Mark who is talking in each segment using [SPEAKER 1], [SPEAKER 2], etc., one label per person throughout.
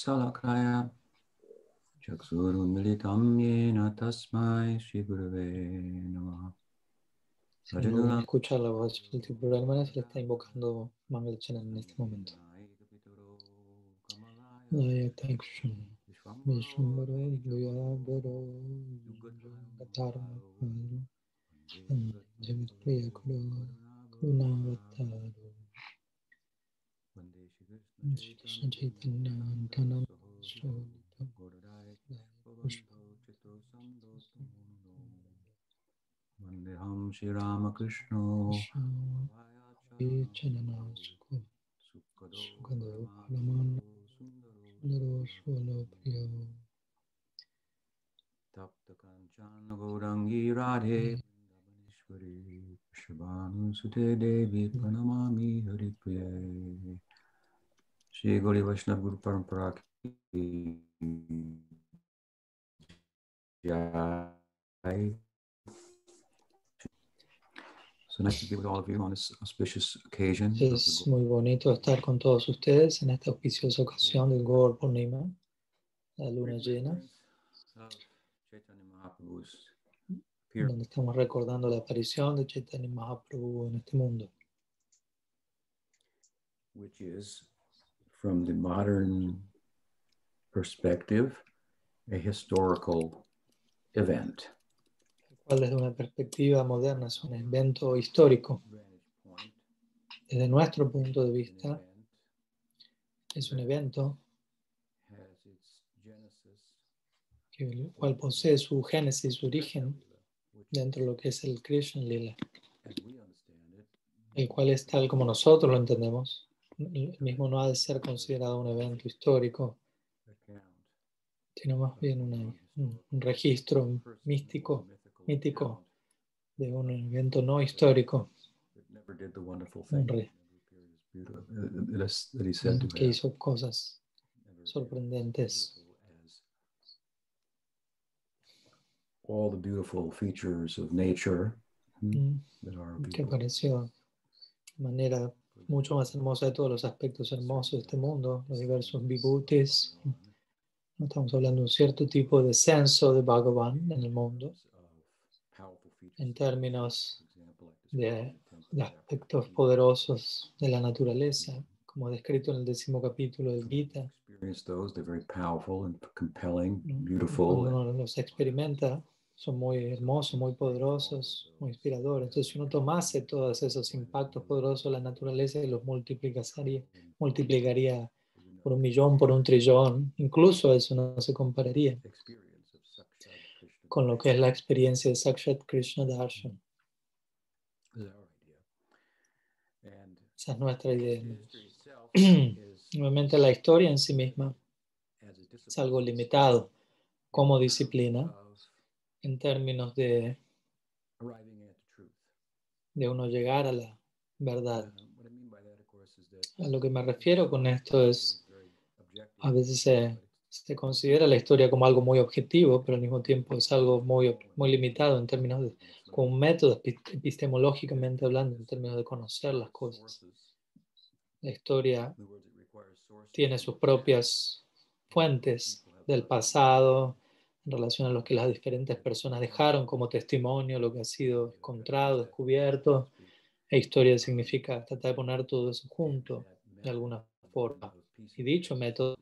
[SPEAKER 1] Salakaya Chaksurumilitam Yena Tasmai
[SPEAKER 2] Si no escucha la voz del se le está invocando Mangalachan en este momento. Krishna Chaitanya Antanam Sholita
[SPEAKER 1] Shri Ramakrishna.
[SPEAKER 2] Sundaro Priyo
[SPEAKER 1] Tapta Gaurangi Radhe. Shabanu Sute Devi Pranamami Shri Gauri Vaishnava Guru Parampara ki. So nice to be with all of you on this auspicious occasion.
[SPEAKER 2] Es muy bonito estar con todos ustedes en esta auspiciosa ocasión del Gaur Purnima, la luna llena, donde estamos recordando la aparición de Chaitanya Mahaprabhu en este mundo,
[SPEAKER 1] which is, from the modern perspective, a historical event.
[SPEAKER 2] desde una perspectiva moderna es un evento histórico. Desde nuestro punto de vista, es un evento que, el cual posee su génesis, su origen dentro de lo que es el Krishna Lila, el cual es tal como nosotros lo entendemos. El mismo no ha de ser considerado un evento histórico, sino más bien una- un, un registro místico, mítico de un evento no histórico que hizo cosas sorprendentes.
[SPEAKER 1] all the beautiful features of nature hmm,
[SPEAKER 2] mm,
[SPEAKER 1] that are
[SPEAKER 2] que
[SPEAKER 1] beautiful.
[SPEAKER 2] pareció de manera mucho más hermosa de todos los aspectos hermosos de este mundo, los diversos vibhutis. No estamos hablando de un cierto tipo de censo de Bhagavan en el mundo, en términos de, de aspectos poderosos de la naturaleza, como descrito en el décimo capítulo del Gita. uno los experimenta, son muy hermosos, muy poderosos, muy inspiradores. Entonces, si uno tomase todos esos impactos poderosos de la naturaleza y los multiplicaría, multiplicaría por un millón, por un trillón, incluso eso no se compararía con lo que es la experiencia de Sakshat Krishna Darshan. Esa es nuestra idea. Nuevamente, la historia en sí misma es algo limitado como disciplina en términos de, de uno llegar a la verdad.
[SPEAKER 1] Uh,
[SPEAKER 2] A lo que me refiero con esto es, a veces se, se considera la historia como algo muy objetivo, pero al mismo tiempo es algo muy, muy limitado en términos de, como un método epi- epistemológicamente hablando, en términos de conocer las cosas. La historia tiene sus propias fuentes del pasado en relación a lo que las diferentes personas dejaron como testimonio, lo que ha sido encontrado, descubierto. E historia significa tratar de poner todo eso junto de alguna forma. Y dicho método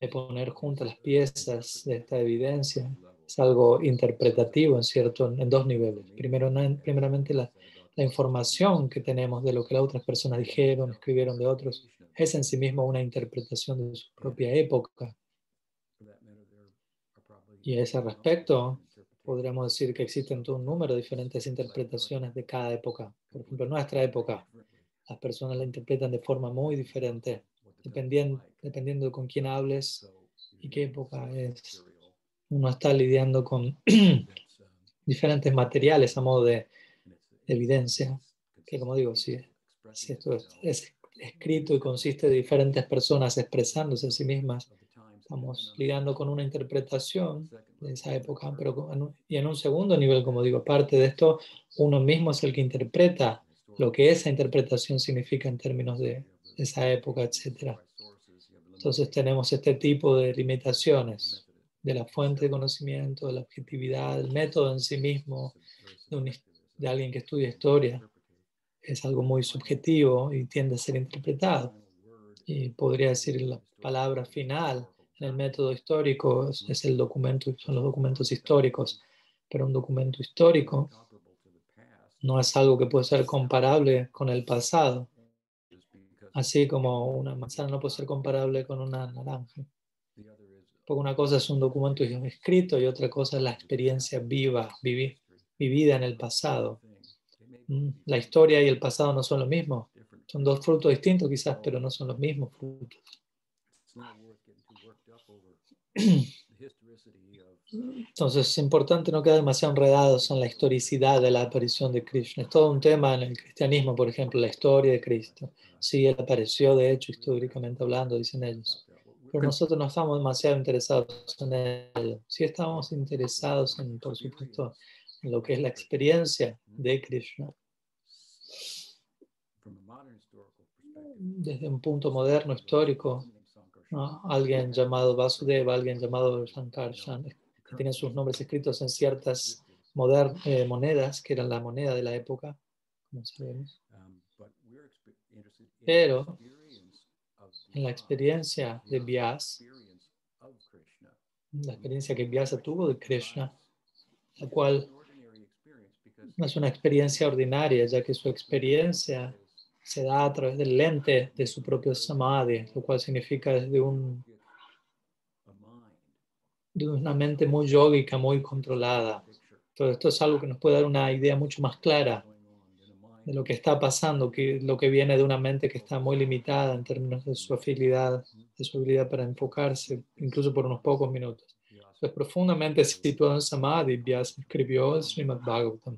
[SPEAKER 2] de poner juntas las piezas de esta evidencia es algo interpretativo en cierto en dos niveles. Primero, primeramente la, la información que tenemos de lo que las otras personas dijeron, escribieron de otros, es en sí mismo una interpretación de su propia época. Y a ese respecto, podríamos decir que existen un número de diferentes interpretaciones de cada época. Por ejemplo, en nuestra época, las personas la interpretan de forma muy diferente, dependiendo, dependiendo de con quién hables y qué época es. Uno está lidiando con diferentes materiales a modo de evidencia, que como digo, si, esto es, es escrito y consiste de diferentes personas expresándose a sí mismas, estamos lidiando con una interpretación de esa época, pero en un- y en un segundo nivel, como digo, aparte de esto, uno mismo es el que interpreta lo que esa interpretación significa en términos de esa época, etc. Entonces tenemos este tipo de limitaciones de la fuente de conocimiento, de la objetividad, el método en sí mismo, de, un, de alguien que estudia historia. Es algo muy subjetivo y tiende a ser interpretado. Y podría decir la palabra final el método histórico es, es el documento, son los documentos históricos, pero un documento histórico no es algo que puede ser comparable con el pasado, así como una manzana no puede ser comparable con una naranja. Porque una cosa es un documento escrito y otra cosa es la experiencia viva, vivida en el pasado. Mm, la historia y el pasado no son lo mismo. Son dos frutos distintos quizás, pero no son los mismos frutos. Entonces es importante no quedar demasiado enredados en la historicidad de la aparición de Krishna. Es todo un tema en el cristianismo, por ejemplo, la historia de Cristo. Sí, él apareció, de hecho, históricamente hablando, dicen ellos. Pero nosotros no estamos demasiado interesados en ello. Sí estamos interesados en, por supuesto, en lo que es la experiencia de Krishna. Desde un punto moderno, histórico, alguien llamado Vasudeva, alguien llamado Shankarshan, que tienen sus nombres escritos en ciertas eh, monedas, que eran la moneda de la época, como sabemos. Pero en la experiencia de Vyas, la experiencia que Vyasa tuvo de Krishna, la cual no es una experiencia ordinaria, ya que su experiencia se da a través del lente de su propio samadhi, lo cual significa desde un de una mente muy yógica, muy controlada. Todo esto es algo que nos puede dar una idea mucho más clara de lo que está pasando, que lo que viene de una mente que está muy limitada en términos de su habilidad, de su habilidad para enfocarse, incluso por unos pocos minutos. Es profundamente situado en Samadhi, Vyasa escribió el Srimad Bhagavatam.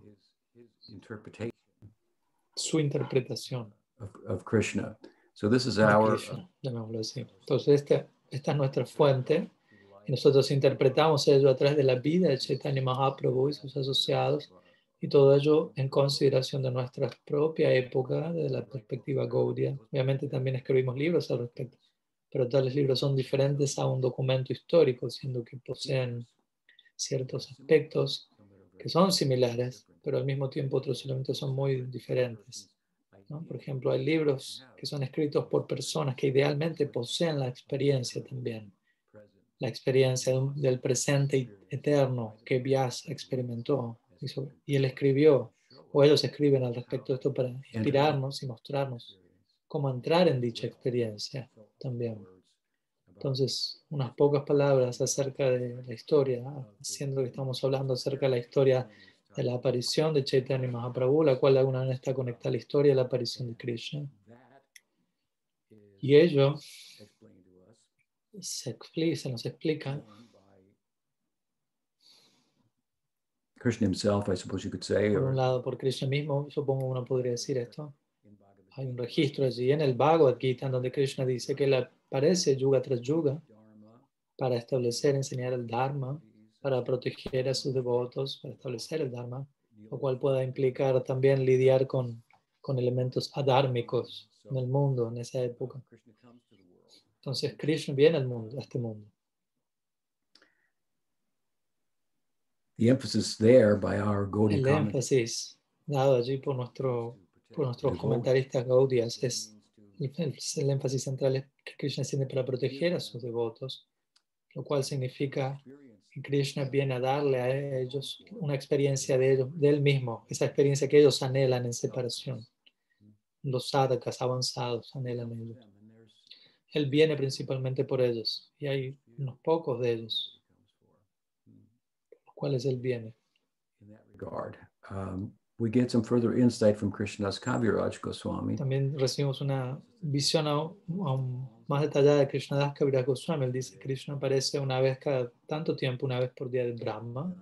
[SPEAKER 2] Su interpretación
[SPEAKER 1] of, of Krishna. So this is our.
[SPEAKER 2] Krishna, así. Entonces, esta, esta es nuestra fuente. Y nosotros interpretamos ello a través de la vida de Chaitanya Mahaprabhu y sus asociados, y todo ello en consideración de nuestra propia época, de la perspectiva Gaudiya. Obviamente también escribimos libros al respecto, pero tales libros son diferentes a un documento histórico, siendo que poseen ciertos aspectos que son similares, pero al mismo tiempo otros elementos son muy diferentes. Por ejemplo, hay libros que son escritos por personas que idealmente poseen la experiencia también, la experiencia del presente eterno que Vyas experimentó y él escribió, o ellos escriben al respecto de esto para inspirarnos y mostrarnos cómo entrar en dicha experiencia también. Entonces, unas pocas palabras acerca de la historia, siendo que estamos hablando acerca de la historia de la aparición de Chaitanya Mahaprabhu, la cual de alguna manera está conectada a la historia de la aparición de Krishna. Y ello se, explica, se nos explica
[SPEAKER 1] Krishna himself, I suppose you could say.
[SPEAKER 2] Por un lado, por Krishna mismo, supongo uno podría decir esto. Hay un registro allí en el Bhagavad Gita donde Krishna dice que él aparece yuga tras yuga para establecer, enseñar el Dharma para proteger a sus devotos, para establecer el Dharma, lo cual pueda implicar también lidiar con, con elementos adármicos en el mundo en esa época. Entonces Krishna viene al mundo, a este mundo.
[SPEAKER 1] The emphasis there by our
[SPEAKER 2] el énfasis dado allí por, nuestro, por nuestros comentaristas Gaudias es el, el énfasis central es que Krishna tiene para proteger a sus devotos, lo cual significa Krishna viene a darle a ellos una experiencia de, ellos, de él mismo, esa experiencia que ellos anhelan en separación. Los sadhakas avanzados anhelan ellos. Él viene principalmente por ellos y hay unos pocos de ellos, los cuales él viene.
[SPEAKER 1] Um, we get some further insight from Kaviraj Goswami.
[SPEAKER 2] También recibimos una visión aún más detallada de Krishnadas Kaviraj Goswami. Él dice Krishna aparece una vez cada tanto tiempo, una vez por día de Brahma.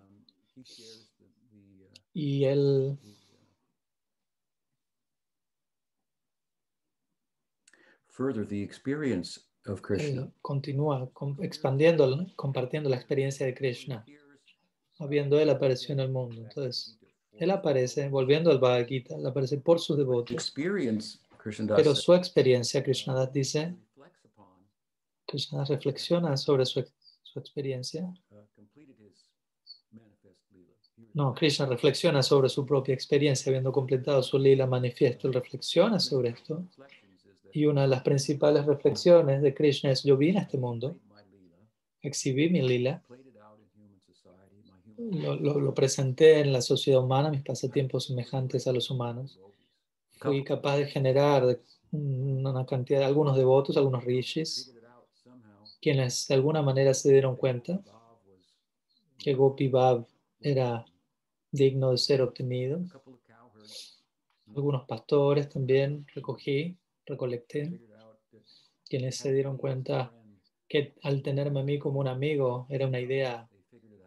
[SPEAKER 2] Y él
[SPEAKER 1] further the experience of Krishna.
[SPEAKER 2] Él continúa expandiendo, compartiendo la experiencia de Krishna, habiendo él aparecido en el mundo. Entonces, él aparece, volviendo al Bhagavad Gita, él aparece por sus devotos. Pero su experiencia, Krishnadas dice, Krishna reflexiona sobre su, su experiencia. No, Krishna reflexiona sobre su propia experiencia, habiendo completado su lila manifiesto. Él reflexiona sobre esto. Y una de las principales reflexiones de Krishna es, yo vine a este mundo, exhibí mi lila, lo, lo- lo presenté en la sociedad humana, mis pasatiempos semejantes a los humanos. Fui capaz de generar una cantidad de algunos devotos, algunos rishis, quienes de alguna manera se dieron cuenta que Gopi Bhav era digno de ser obtenido. Algunos pastores también recogí, recolecté, quienes se dieron cuenta que al tenerme a mí como un amigo era una idea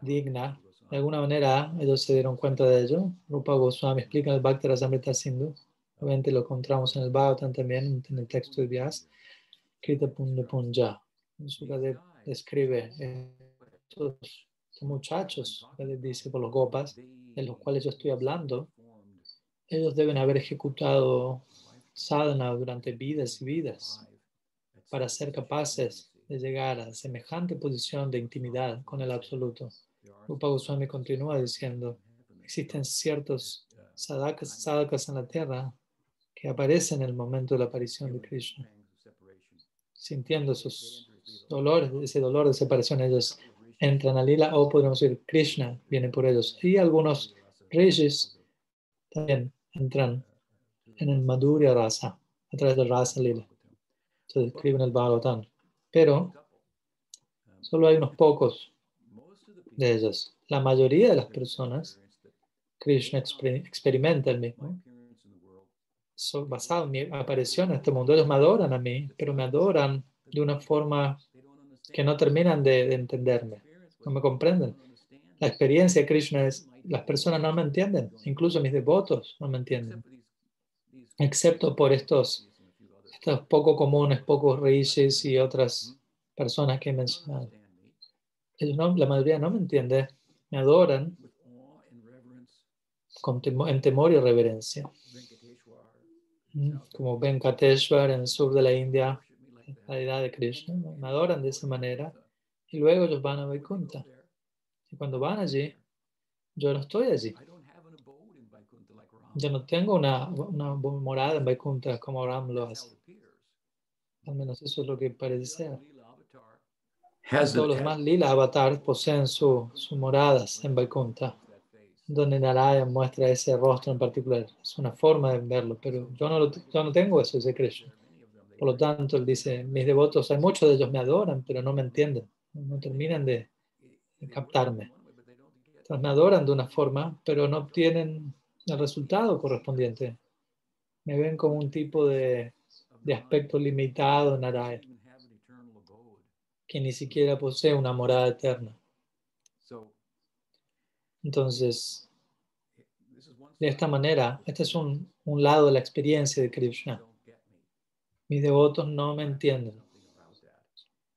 [SPEAKER 2] digna. De alguna manera ellos se dieron cuenta de ello. Rupa Goswami explica en el Bhakti Rasamrita Sindhu. Obviamente lo encontramos en el Bhagavatam también, en el texto de Vyas. Krita Punja describe estos muchachos, dice por los gopas, de los cuales yo estoy hablando, ellos deben haber ejecutado sadhana durante vidas y vidas para ser capaces de llegar a semejante posición de intimidad con el absoluto. Rupa Goswami continúa diciendo, existen ciertos sadhakas, sadhakas en la tierra que aparecen en el momento de la aparición de Krishna, sintiendo esos dolores, ese dolor de separación, ellos entran a Lila o podríamos decir Krishna viene por ellos. Y algunos reyes también entran en el Madhurya Rasa, a través del Rasa Lila. Se describe en el Bhagavatam. Pero solo hay unos pocos de ellos. La mayoría de las personas, Krishna exper- experimenta el mismo. So, basado en mi aparición en este mundo, ellos me adoran a mí, pero me adoran de una forma que no terminan de, de entenderme, no me comprenden. La experiencia de Krishna es, las personas no me entienden, incluso mis devotos no me entienden, excepto por estos, estos poco comunes, pocos rishis y otras personas que he mencionado. Ellos no- la mayoría no me entiende, me adoran con temo- en temor y reverencia. Mm, Como Venkateshwar en el sur de la India, la deidad de Krishna, me adoran de esa manera y luego ellos van a Vaikuntha. Y cuando van allí, yo no estoy allí. Yo no tengo una, una morada en Vaikuntha como Ram lo hace. Al menos eso es lo que parece ser.
[SPEAKER 1] Has
[SPEAKER 2] Todos los
[SPEAKER 1] the,
[SPEAKER 2] demás lila avatars poseen su- sus moradas en Vaikuntha, donde Narayan muestra ese rostro en particular. Es una forma de verlo, pero yo no, lo, yo no tengo eso, ese Krishna. Por lo tanto, él dice, mis devotos, hay muchos de ellos me adoran, pero no me entienden, no terminan de, de captarme. Entonces, me adoran de una forma, pero no obtienen el resultado correspondiente. Me ven como un tipo de, de aspecto limitado Narayan, que ni siquiera posee una morada eterna. Entonces, de esta manera, este es un, un lado de la experiencia de Krishna. Mis devotos no me entienden.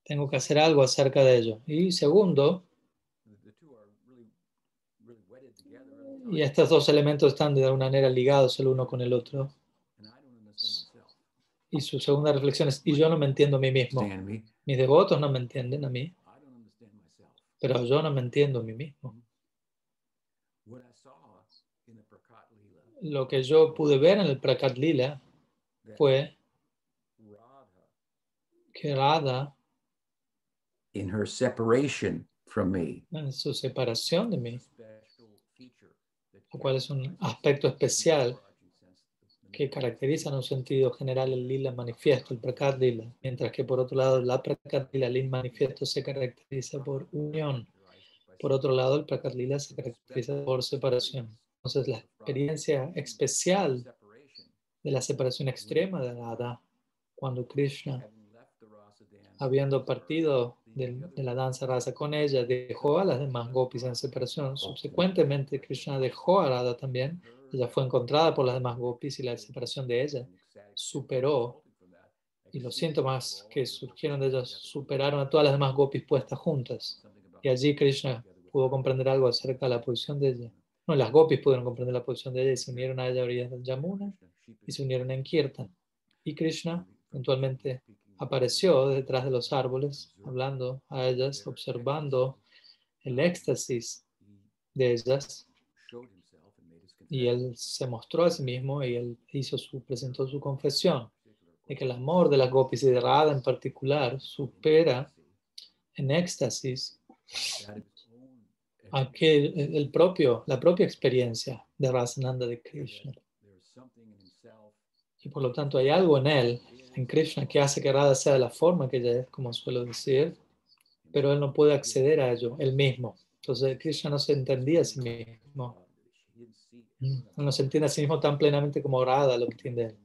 [SPEAKER 2] Tengo que hacer algo acerca de ello. Y segundo, y estos dos elementos están de alguna manera ligados el uno con el otro. Y su segunda reflexión es, y yo no me entiendo a mí mismo. Mis devotos no me entienden a mí, pero yo no me entiendo a mí mismo. Lo que yo pude ver en el Prakat Lila fue que Radha,
[SPEAKER 1] in her separation from me,
[SPEAKER 2] en su separación de mí, lo cual es un aspecto especial que caracteriza en un sentido general el lila manifiesto, el prakat lila, mientras que por otro lado la prakat lila, el manifiesto se caracteriza por unión. Por otro lado, el prakat lila se caracteriza por separación. Entonces, la experiencia especial de la separación extrema de Radha, cuando Krishna, habiendo partido de, de la danza rasa con ella, dejó a las demás gopis en separación. Subsecuentemente, Krishna dejó a Radha también. Ella fue encontrada por las demás gopis y la separación de ella superó. Y los síntomas que surgieron de ellas superaron a todas las demás gopis puestas juntas. Y allí Krishna pudo comprender algo acerca de la posición de ella. No, las gopis pudieron comprender la posición de ella y se unieron a ella a orillas del Yamuna y se unieron en Kirtan. Y Krishna eventualmente apareció detrás de los árboles, hablando a ellas, observando el éxtasis de ellas. Y él se mostró a sí mismo y él hizo su, presentó su confesión de que el amor de las gopis y de Radha en particular supera en éxtasis aquel, el propio, la propia experiencia de Rasananda de Krishna. Y por lo tanto hay algo en él, en Krishna, que hace que Radha sea de la forma que ella es, como suelo decir, pero él no puede acceder a ello, él mismo. Entonces Krishna no se entendía a sí mismo. No se entiende a sí mismo tan plenamente como Radha lo entiende.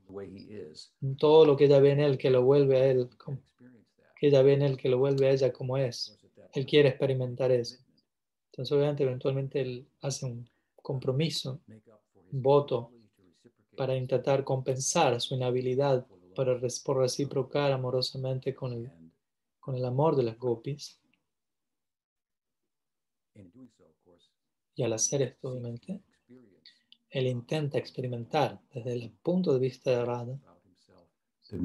[SPEAKER 2] Todo lo que ella ve en él, que lo vuelve a él, que ella ve en él, que lo vuelve a ella como es. Él quiere experimentar eso. Entonces, obviamente, eventualmente él hace un compromiso, un voto para intentar compensar su inhabilidad para por reciprocar amorosamente con el, con el amor de las gopis. Y al hacer esto, obviamente, él intenta experimentar desde el punto de vista de Radha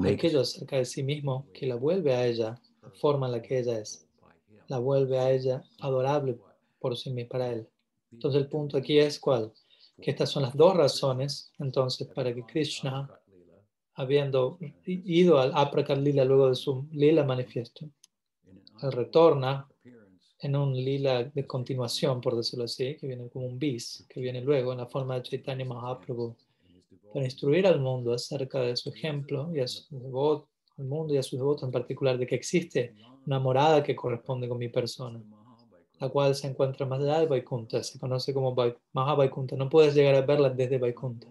[SPEAKER 2] aquello acerca de sí mismo que la vuelve a ella, la forma en la que ella es, la vuelve a ella adorable por sí misma para él. Entonces el punto aquí es cuál, que estas son las dos razones entonces para que Krishna, habiendo ido al Aprakat Lila luego de su Lila manifiesto, él retorna en un lila de continuación, por decirlo así, que viene como un bis, que viene luego en la forma de Chaitanya Mahaprabhu, para instruir al mundo acerca de su ejemplo y a su devoto, al mundo y a sus devotos en particular, de que existe una morada que corresponde con mi persona, la cual se encuentra más allá de Vaikunta, se conoce como Mahavaikunta. No puedes llegar a verla desde Vaikunta.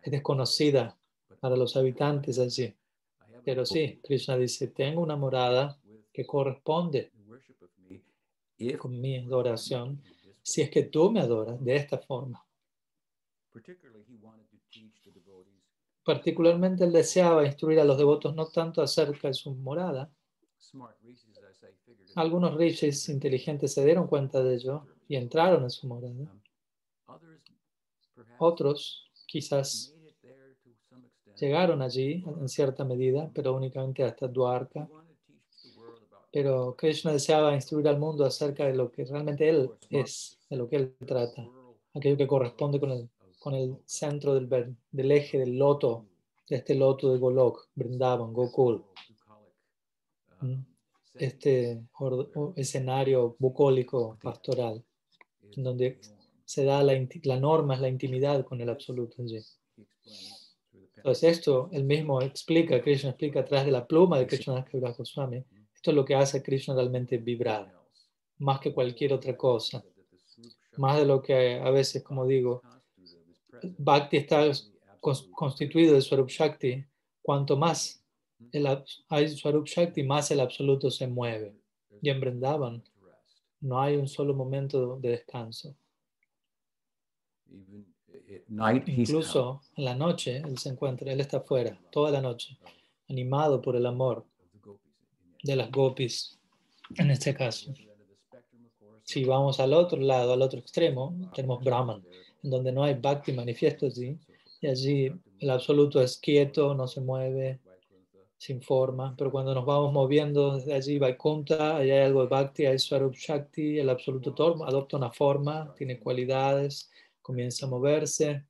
[SPEAKER 2] Es desconocida para los habitantes allí. Pero sí, Krishna dice, tengo una morada que corresponde con mi adoración si es que tú me adoras de esta forma. Particularmente él deseaba instruir a los devotos no tanto acerca de su morada. Algunos rishis inteligentes se dieron cuenta de ello y entraron en su morada. Otros quizás llegaron allí en cierta medida, pero únicamente hasta Dwarka pero Krishna deseaba instruir al mundo acerca de lo que realmente Él es, de lo que Él trata, aquello que corresponde con el, con el centro del, del eje del loto, de este loto de Golok, Vrindavan, Gokul. Este escenario bucólico pastoral, donde se da la, la norma, es la intimidad con el absoluto. Entonces esto él mismo explica, Krishna explica a través de la pluma de Krishna Goswami, esto es lo que hace a Krishna realmente vibrar, más que cualquier otra cosa. Más de lo que a veces, como digo, Bhakti está constituido de Swarup Shakti. Cuanto más hay Swarup Shakti, más el absoluto se mueve. Y en Vrindavan no hay un solo momento de descanso. Incluso en la noche, él se encuentra, él está afuera, toda la noche, animado por el amor de las gopis en este caso. Si vamos al otro lado, al otro extremo, tenemos Brahman, en donde no hay Bhakti manifiesto allí, y allí el absoluto es quieto, no se mueve, sin forma, pero cuando nos vamos moviendo desde allí, Vaikuntha, allá hay algo de Bhakti, hay Swarup Shakti, el absoluto adopta una forma, tiene cualidades, comienza a moverse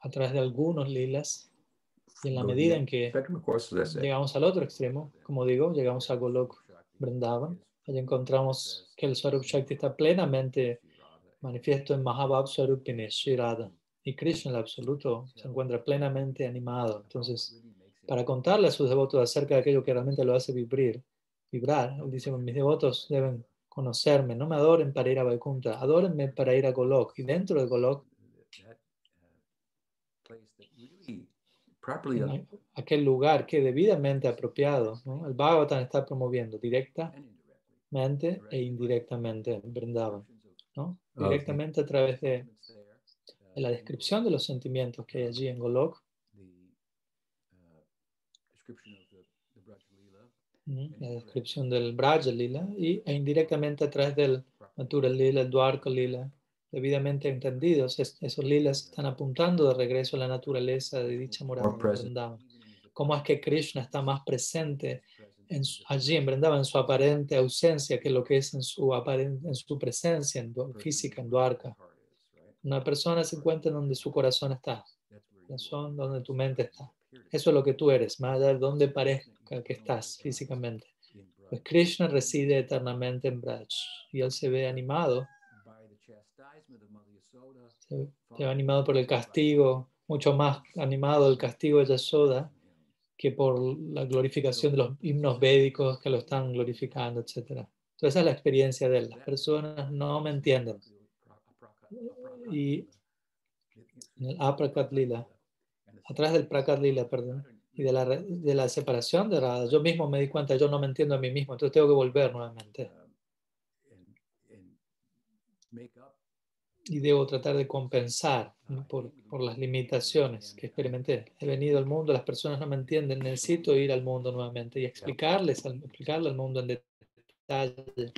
[SPEAKER 2] a través de algunos lilas, y en la medida en que llegamos al otro extremo, como digo, llegamos a Golok Vrindavan, allí encontramos que el Swarup Shakti está plenamente manifiesto en Mahabhav Swarupini, Shirada. Y Krishna, el absoluto, se encuentra plenamente animado. Entonces, para contarle a sus devotos acerca de aquello que realmente lo hace vibrar, vibrar, él dice, mis devotos deben conocerme, no me adoren para ir a Vaikuntha, adórenme para ir a Golok. Y dentro de Golok aquel lugar que debidamente apropiado, el Bhagavatam está promoviendo directamente e indirectamente Vrindavan, ¿no? directamente a través de, la descripción de los sentimientos que hay allí en Golok, la descripción del Braja Lila y, e indirectamente a través del Natural Lila, el Dwarka Lila, debidamente entendidos, esos lilas están apuntando de regreso a la naturaleza de dicha morada cómo es que Krishna está más presente en allí en Vrindavan, en su aparente ausencia que lo que es en su, aparen- en su presencia en física, en Dwarka. Una persona se encuentra donde su corazón está, corazón donde tu mente está. Eso es lo que tú eres, más allá de donde parezca que estás físicamente. Pues Krishna reside eternamente en Braj y él se ve animado, se, ve animado por el castigo, mucho más animado el castigo de Yasoda que por la glorificación de los himnos védicos que lo están glorificando, etc. Entonces esa es la experiencia de él. Las personas no me entienden. Y en el Aprakat Lila, atrás del Prakat Lila, perdón, y de la, de la separación de Radha, yo mismo me di cuenta, yo no me entiendo a mí mismo, entonces tengo que volver nuevamente. Y debo tratar de compensar ¿no? por, por las limitaciones que experimenté. He venido al mundo, las personas no me entienden, necesito ir al mundo nuevamente y explicarles, explicarle al mundo en detalle.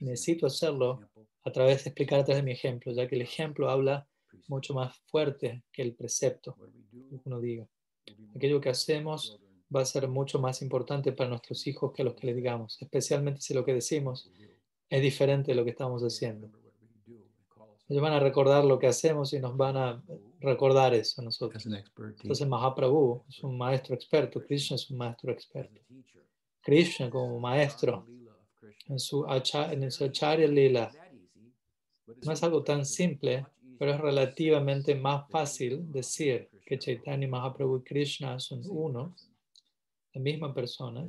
[SPEAKER 2] Necesito hacerlo a través de explicar a través de mi ejemplo, ya que el ejemplo habla mucho más fuerte que el precepto, que uno diga. Aquello que hacemos va a ser mucho más importante para nuestros hijos que los que les digamos, especialmente si lo que decimos es diferente de lo que estamos haciendo. Ellos van a recordar lo que hacemos y nos van a recordar eso a nosotros. Entonces. Mahaprabhu es un maestro experto, Krishna es un maestro experto. Krishna como maestro en su, en su Acharya Lila no es algo tan simple, pero es relativamente más fácil decir que Chaitanya Mahaprabhu y Krishna son uno, la misma persona.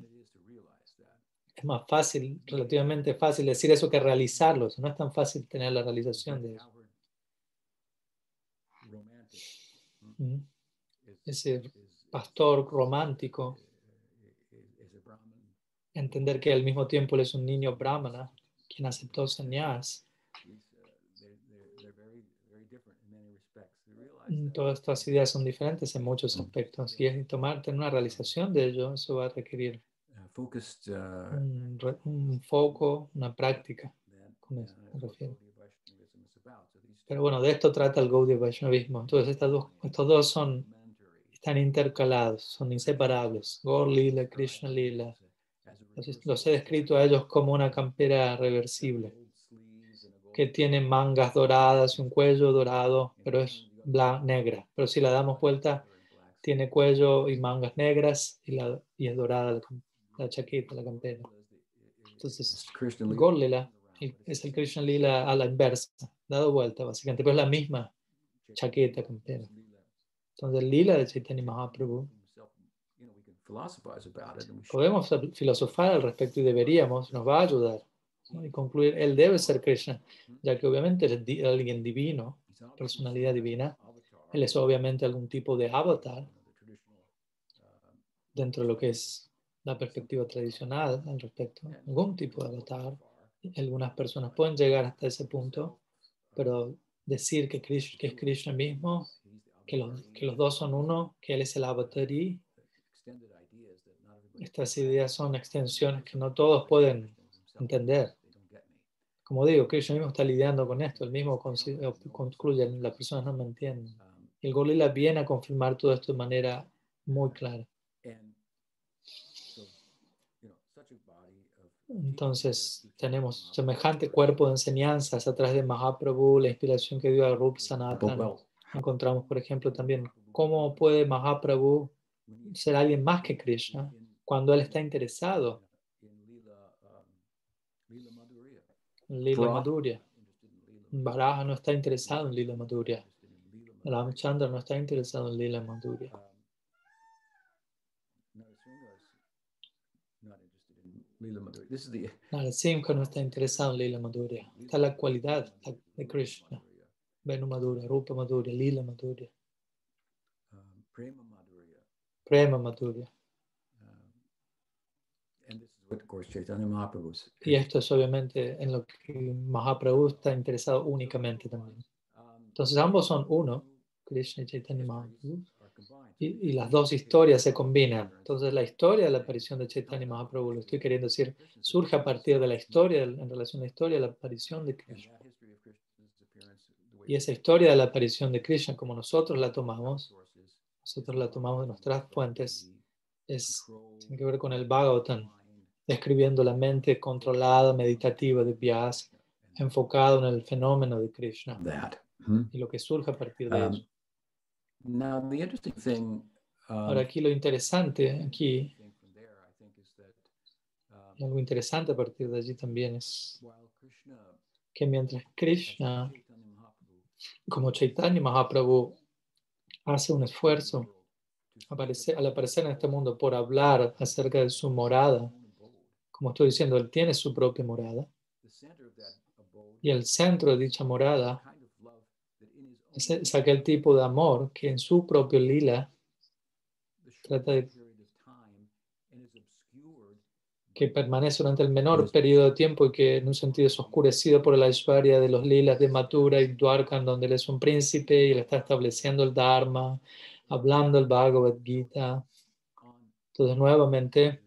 [SPEAKER 2] Es más fácil, relativamente fácil decir eso que realizarlo. No es tan fácil tener la realización de eso. ¿Mm? Ese pastor romántico, entender que al mismo tiempo él es un niño brahmana, quien aceptó sannyas. Todas estas ideas son diferentes en muchos aspectos y es tomar, tener una realización de ello, eso va a requerir
[SPEAKER 1] Uh, focused uh,
[SPEAKER 2] un, re- un foco, una práctica. con eso me refiero. Pero bueno, de esto trata el Gaudiya Vaishnavismo. Entonces estas dos, estos dos son, están intercalados, son inseparables. Gaur Lila, Krishna Lila. Los, los he descrito a ellos como una campera reversible, que tiene mangas doradas y un cuello dorado, pero es negra. Pero si la damos vuelta, tiene cuello y mangas negras y, la, y es dorada la, la chaqueta, la campera. Entonces,
[SPEAKER 1] Krishna Lila.
[SPEAKER 2] Gaur Lila el- es el Krishna Lila a la inversa, dado vuelta básicamente, pero es la misma chaqueta, campera. Entonces, el Lila de Chaitanya Mahaprabhu, podemos filosofar al respecto y deberíamos, nos va a ayudar. ¿no? Y concluir, él debe ser Krishna, ya que obviamente es alguien divino, personalidad divina. Él es obviamente algún tipo de avatar dentro de lo que es la perspectiva tradicional al respecto. Algún tipo de avatar. Algunas personas pueden llegar hasta ese punto, pero decir que, es Krishna mismo, que los, que los dos son uno, que él es el avatar y estas ideas son extensiones que no todos pueden entender. Como digo, Krishna mismo está lidiando con esto, él mismo concluye, las personas no me entienden. Y el Golila viene a confirmar todo esto de manera muy clara. Entonces, tenemos semejante cuerpo de enseñanzas a través de Mahaprabhu, la inspiración que dio a Rup Sanatana. Encontramos, por ejemplo, también cómo puede Mahaprabhu ser alguien más que Krishna cuando él está interesado en Lila Madhurya. Baraja no está interesado en Lila Madhurya. Ramchandra no está interesado en Lila Madhurya. Narasimha no está interesado en Lila Madhurya. Está la cualidad de Krishna. Venu Madhurya, Rupa Madhurya, Lila Madhurya,
[SPEAKER 1] Prema Madhurya.
[SPEAKER 2] Prema Madhurya.
[SPEAKER 1] Um, and this is what, of course, Chaitanya Mahaprabhu's.
[SPEAKER 2] Y esto es obviamente en lo que Mahaprabhu está interesado únicamente también. Entonces ambos son uno, Krishna y Chaitanya Mahaprabhu. Y, y las dos historias se combinan. Entonces la historia de la aparición de Chaitanya Mahaprabhu, lo estoy queriendo decir, surge a partir de la historia, en relación a la historia de la aparición de
[SPEAKER 1] And
[SPEAKER 2] Krishna. Y esa historia de la aparición de Krishna, como nosotros la tomamos, nosotros la tomamos de nuestras fuentes, es, tiene que ver con el Bhagavatam, describiendo la mente controlada, meditativa de Vyas, enfocado en el fenómeno de Krishna
[SPEAKER 1] that.
[SPEAKER 2] Y lo que surge a partir de
[SPEAKER 1] Um,
[SPEAKER 2] ello.
[SPEAKER 1] Now, the interesting thing. um,
[SPEAKER 2] Ahora aquí lo interesante, aquí,
[SPEAKER 1] thing from there, I think, is that, um,
[SPEAKER 2] algo interesante a partir de allí también es
[SPEAKER 1] while Krishna,
[SPEAKER 2] que mientras Krishna, como Chaitanya Mahaprabhu, hace un esfuerzo al aparecer en este mundo por hablar acerca de su morada, como estoy diciendo, él tiene su propia morada y el centro de dicha morada es, es aquel tipo de amor que en su propio lila trata de- que permanece durante el menor periodo de tiempo y que en un sentido es oscurecido por la Aishwarya de los lilas de Mathura y Dwarka, en donde él es un príncipe y él está estableciendo el Dharma, hablando el Bhagavad Gita.
[SPEAKER 1] on
[SPEAKER 2] Entonces, nuevamente,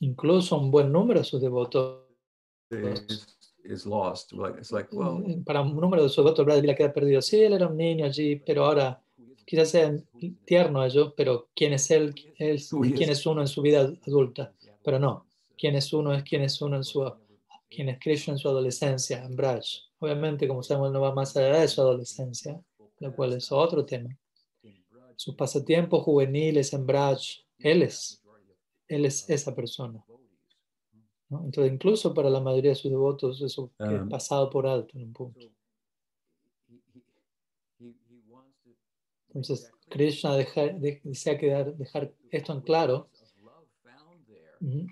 [SPEAKER 2] incluso un buen número de sus devotos,
[SPEAKER 1] is, lost. It's like, well,
[SPEAKER 2] eh, para un número de sus devotos, Brad Lila queda perdido. Sí, él era un niño allí, pero ahora quizás sea tierno ello, pero ¿quién es él? él ¿Quién es uno en su vida adulta? Pero no, quién es uno es quién es uno en su quién es Krishna en su adolescencia, en Braj. Obviamente, como sabemos, él no va más allá de su adolescencia, lo cual es otro tema. Sus pasatiempos juveniles en Braj, él es, él es esa persona. ¿no? Entonces, incluso para la mayoría de sus devotos, eso que es
[SPEAKER 1] Um,
[SPEAKER 2] pasado por alto en un punto. Entonces, Krishna deja, de- desea quedar, dejar esto en claro,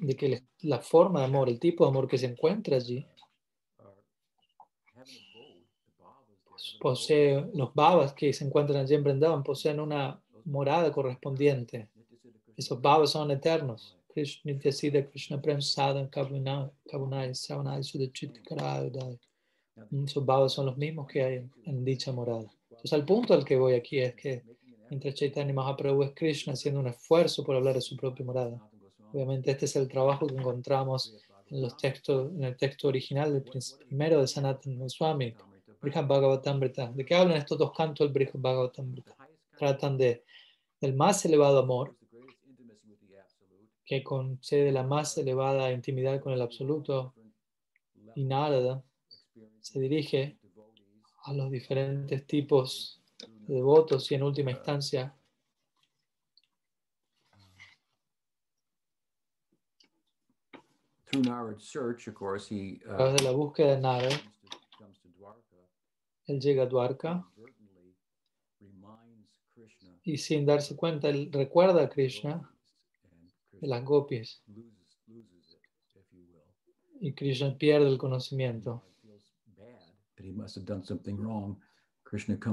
[SPEAKER 2] de que la forma de amor, el tipo de amor que se encuentra allí, posee, los babas que se encuentran allí en Vrindavan poseen una morada correspondiente. Esos babas son eternos. Krishna Krishna Prem. Esos babas son los mismos que hay en, dicha morada. Entonces, al punto al que voy aquí es que mientras Chaitanya Mahaprabhu es Krishna haciendo un esfuerzo por hablar de su propia morada. Obviamente, este es el trabajo que encontramos en los textos, en el texto original del primero de Sanatana Goswami, Brihad Bhagavatamrita. ¿De qué hablan estos dos cantos del Brihad Bhagavatamrita? Tratan de, del más elevado amor que concede la más elevada intimidad con el absoluto y Narada se dirige a los diferentes tipos de devotos y en última instancia a
[SPEAKER 1] uh,
[SPEAKER 2] través de la búsqueda de Narada, él llega a Dwarka y sin darse cuenta, él recuerda a Krishna las gopis y Krishna pierde el conocimiento.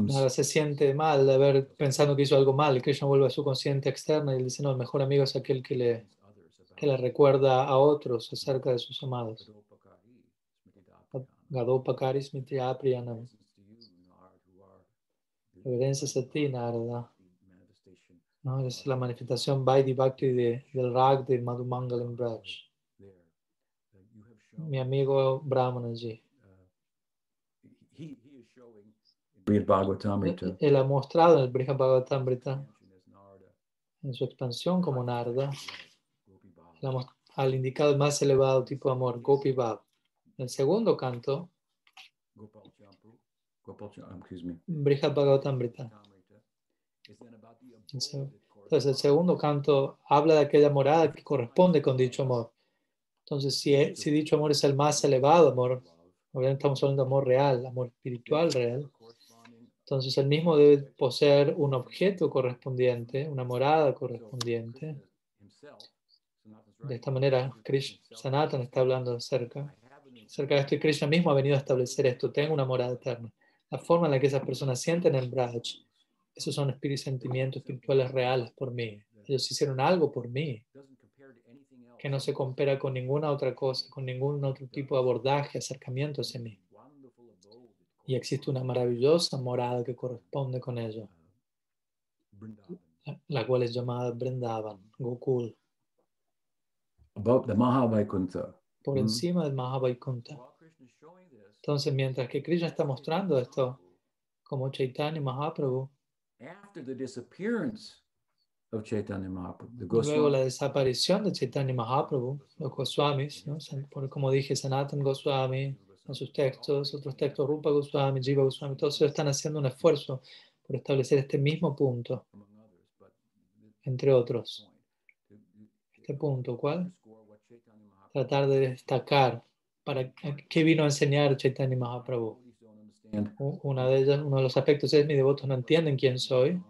[SPEAKER 2] Nada se siente mal de haber pensando que hizo algo mal Krishna vuelve a su consciente externa y él dice, no, el mejor amigo es aquel que le, que le recuerda a otros acerca de sus amados.
[SPEAKER 1] Padopakari, Smritidapayana.
[SPEAKER 2] Gadopakari Smriti Apriyanam.
[SPEAKER 1] Blessings to you, Narad, who are the
[SPEAKER 2] Reverencias a ti, Narada. ¿No? Es la manifestación Vaidhi Bhakti de, del Rag de Madhumangalam Braj. Mi amigo Brahmanaji.
[SPEAKER 1] Brihad Bhagavatamrita
[SPEAKER 2] Él ha mostrado en el Brihad Bhagavatamrita, en su expansión como mos- al indicado más elevado tipo de amor, Gopi Bhav. En el segundo canto, Brihad Bhagavatamrita. Entonces el segundo canto habla de aquella morada que corresponde con dicho amor. Entonces si, e- si dicho amor es el más elevado amor, obviamente estamos hablando de amor real, amor espiritual real, entonces el mismo debe poseer un objeto correspondiente, una morada correspondiente. De esta manera, Krishna, Sanatan está hablando acerca, acerca de esto y Krishna mismo ha venido a establecer esto, tengo una morada eterna. La forma en la que esas personas sienten el Braj, esos son espíritus, sentimientos espirituales reales por mí. Ellos hicieron algo por mí, que no se compara con ninguna otra cosa, con ningún otro tipo de abordaje, acercamiento hacia mí. Y existe una maravillosa morada que corresponde con ello, la- cual es llamada Brindavan, Gokul,
[SPEAKER 1] Above the Mahavaikuntha.
[SPEAKER 2] por
[SPEAKER 1] Mm.
[SPEAKER 2] encima del Mahavaikuntha. Entonces, mientras que Krishna está mostrando esto, como Chaitanya Mahaprabhu, Luego la desaparición de Chaitanya Mahaprabhu, los Goswamis, ¿no? Como dije, Sanatan Goswami, en sus textos, otros textos, Rupa Goswami, Jiva Goswami, todos ellos están haciendo un esfuerzo por establecer este mismo punto, entre otros. Este punto, ¿cuál? Tratar de destacar para qué vino a enseñar Chaitanya Mahaprabhu.
[SPEAKER 1] devotees don't understand
[SPEAKER 2] U- Una de ellas, uno de los aspectos es mis devotos no entienden quién soy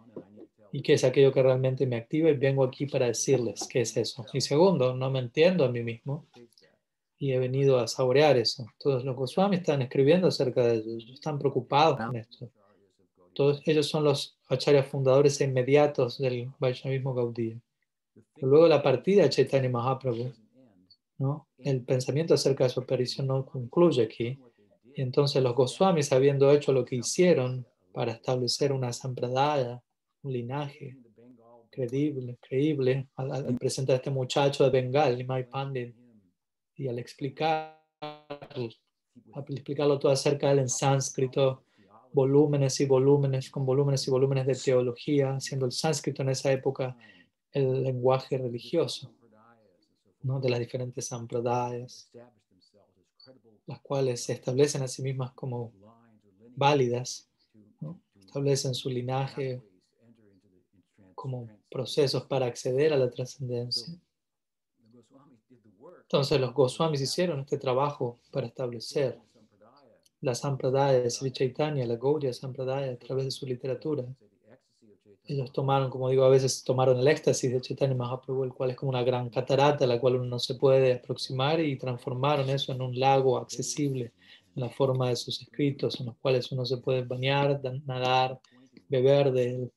[SPEAKER 2] y qué es aquello que realmente me activa y vengo aquí para decirles qué es eso. Y segundo, no me entiendo a mí mismo y he venido a saborear eso. Todos los Goswami están escribiendo acerca de ello, están preocupados con esto. Todos ellos son los acharyas fundadores inmediatos del Vaishnavismo. Pero luego la partida de Chaitanya Mahaprabhu, ¿no? el pensamiento acerca de su aparición no concluye aquí. Y entonces los Goswamis, habiendo hecho lo que hicieron para establecer una sampradaya, un linaje creíble, creíble al, presentar a este muchacho de Bengal, Nimai Pandit, y al explicar, explicarlo todo acerca de él en sánscrito, volúmenes y volúmenes, con volúmenes y volúmenes de teología, siendo el sánscrito en esa época el lenguaje religioso, ¿no? de las diferentes sampradayas, las cuales se establecen a sí mismas como válidas, ¿no? establecen su linaje como procesos para acceder a la trascendencia. Entonces los Goswamis hicieron este trabajo para establecer la Sampradaya de Sri Chaitanya, la Gaudiya Sampradaya, a través de su literatura. Ellos tomaron, como digo, a veces tomaron el éxtasis de Chaitanya Mahaprabhu, el cual es como una gran catarata a la cual uno no se puede aproximar, y transformaron eso en un lago accesible en la forma de sus escritos, en los cuales uno se puede bañar, nadar, beber de él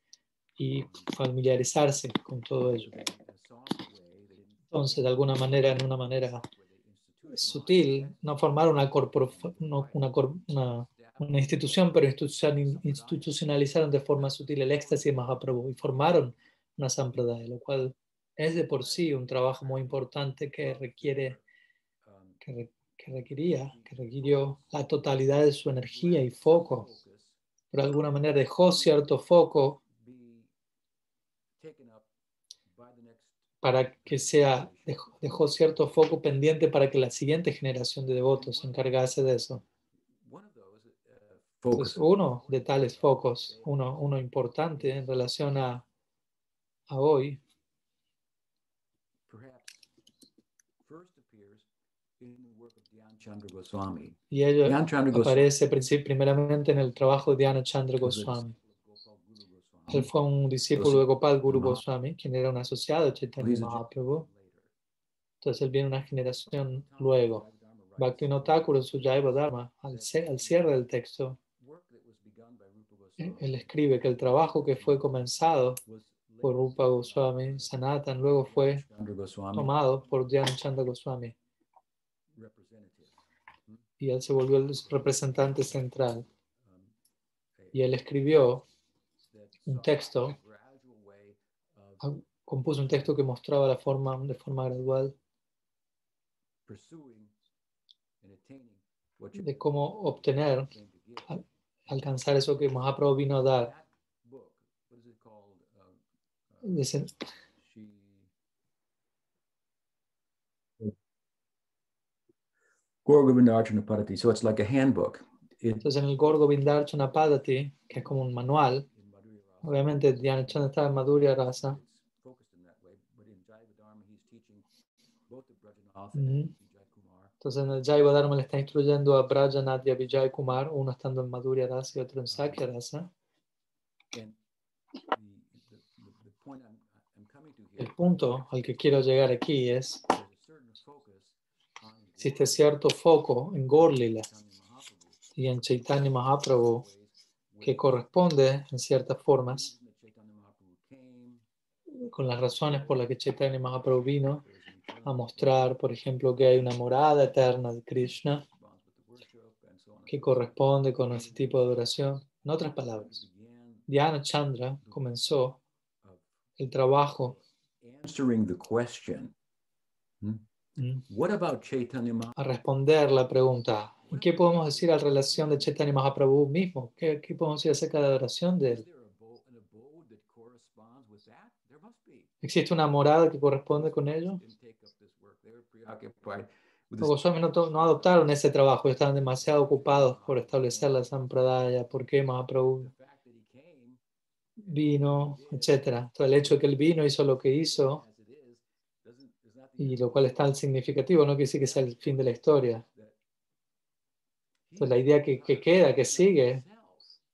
[SPEAKER 2] y familiarizarse con todo ello. Entonces, de alguna manera, en una manera sutil, no formar una, corpor- una, cor- una, una institución, pero institucion- institucionalizaron de forma sutil el éxtasis de Mahaprabhu y formaron una sampradaya, lo cual es de por sí un trabajo muy importante que requiere, que, re- que requería, que requirió la totalidad de su energía y foco. Pero de alguna manera dejó cierto foco para que sea, dejó, dejó cierto foco pendiente para que la siguiente generación de devotos se encargase de eso. Entonces, uno de tales focos, uno, uno importante en relación a, a hoy, y ello
[SPEAKER 1] Dhyan Chandra Goswami
[SPEAKER 2] aparece primeramente en el trabajo de Dhyana Chandra Goswami. Él fue un discípulo de Gopal Guru. Goswami, quien era un asociado de Chaitanya Mahaprabhu. Entonces él viene una generación luego. Bhaktivinoda Thakur en su Jaiva Dharma, al, al cierre del texto, él escribe que el trabajo que fue comenzado por Rupa Goswami, Sanatan, luego fue tomado por Dhyana Chanda Goswami. Y él se volvió el representante central. Y él escribió un texto, compuso un texto que mostraba la forma, de forma gradual de cómo obtener, alcanzar eso que Mahaprabhu vino a dar. Dice,
[SPEAKER 1] Gorgovindacharna Padati. So it's like a handbook. It,
[SPEAKER 2] Entonces en el Gorgo Vindarchana Padati, que es como un manual, obviamente Dhyana Chanda estaba en Madhurya Rasa, Ujú. Entonces en el Jaiva Dharma le está instruyendo a Brajanath y a Vijay Kumar, uno estando en Madhurya Rasa y otro en Sakya. El punto al que quiero llegar aquí es, existe cierto foco en Gorlila y en Chaitanya Mahaprabhu que corresponde en ciertas formas con las razones por las que Chaitanya Mahaprabhu vino a mostrar, por ejemplo, que hay una morada eterna de Krishna que corresponde con ese tipo de adoración. En otras palabras, Dhyana Chandra comenzó el trabajo
[SPEAKER 1] answering the question,
[SPEAKER 2] mm,
[SPEAKER 1] what about Chaitanya Mahaprabhu?
[SPEAKER 2] a responder la pregunta. ¿Y qué podemos decir a relación de Chaitanya Mahaprabhu mismo? ¿Qué, qué podemos decir acerca de la adoración de él? ¿Existe una morada que corresponde con ello? Los Goswamis no, to- no adoptaron ese trabajo, estaban demasiado ocupados por establecer la Sampradaya, por qué Mahaprabhu vino, etc. Todo el hecho de que él vino, hizo lo que hizo, y lo cual es tan significativo, no quiere decir que sea el fin de la historia. Entonces la idea que, que queda, que sigue,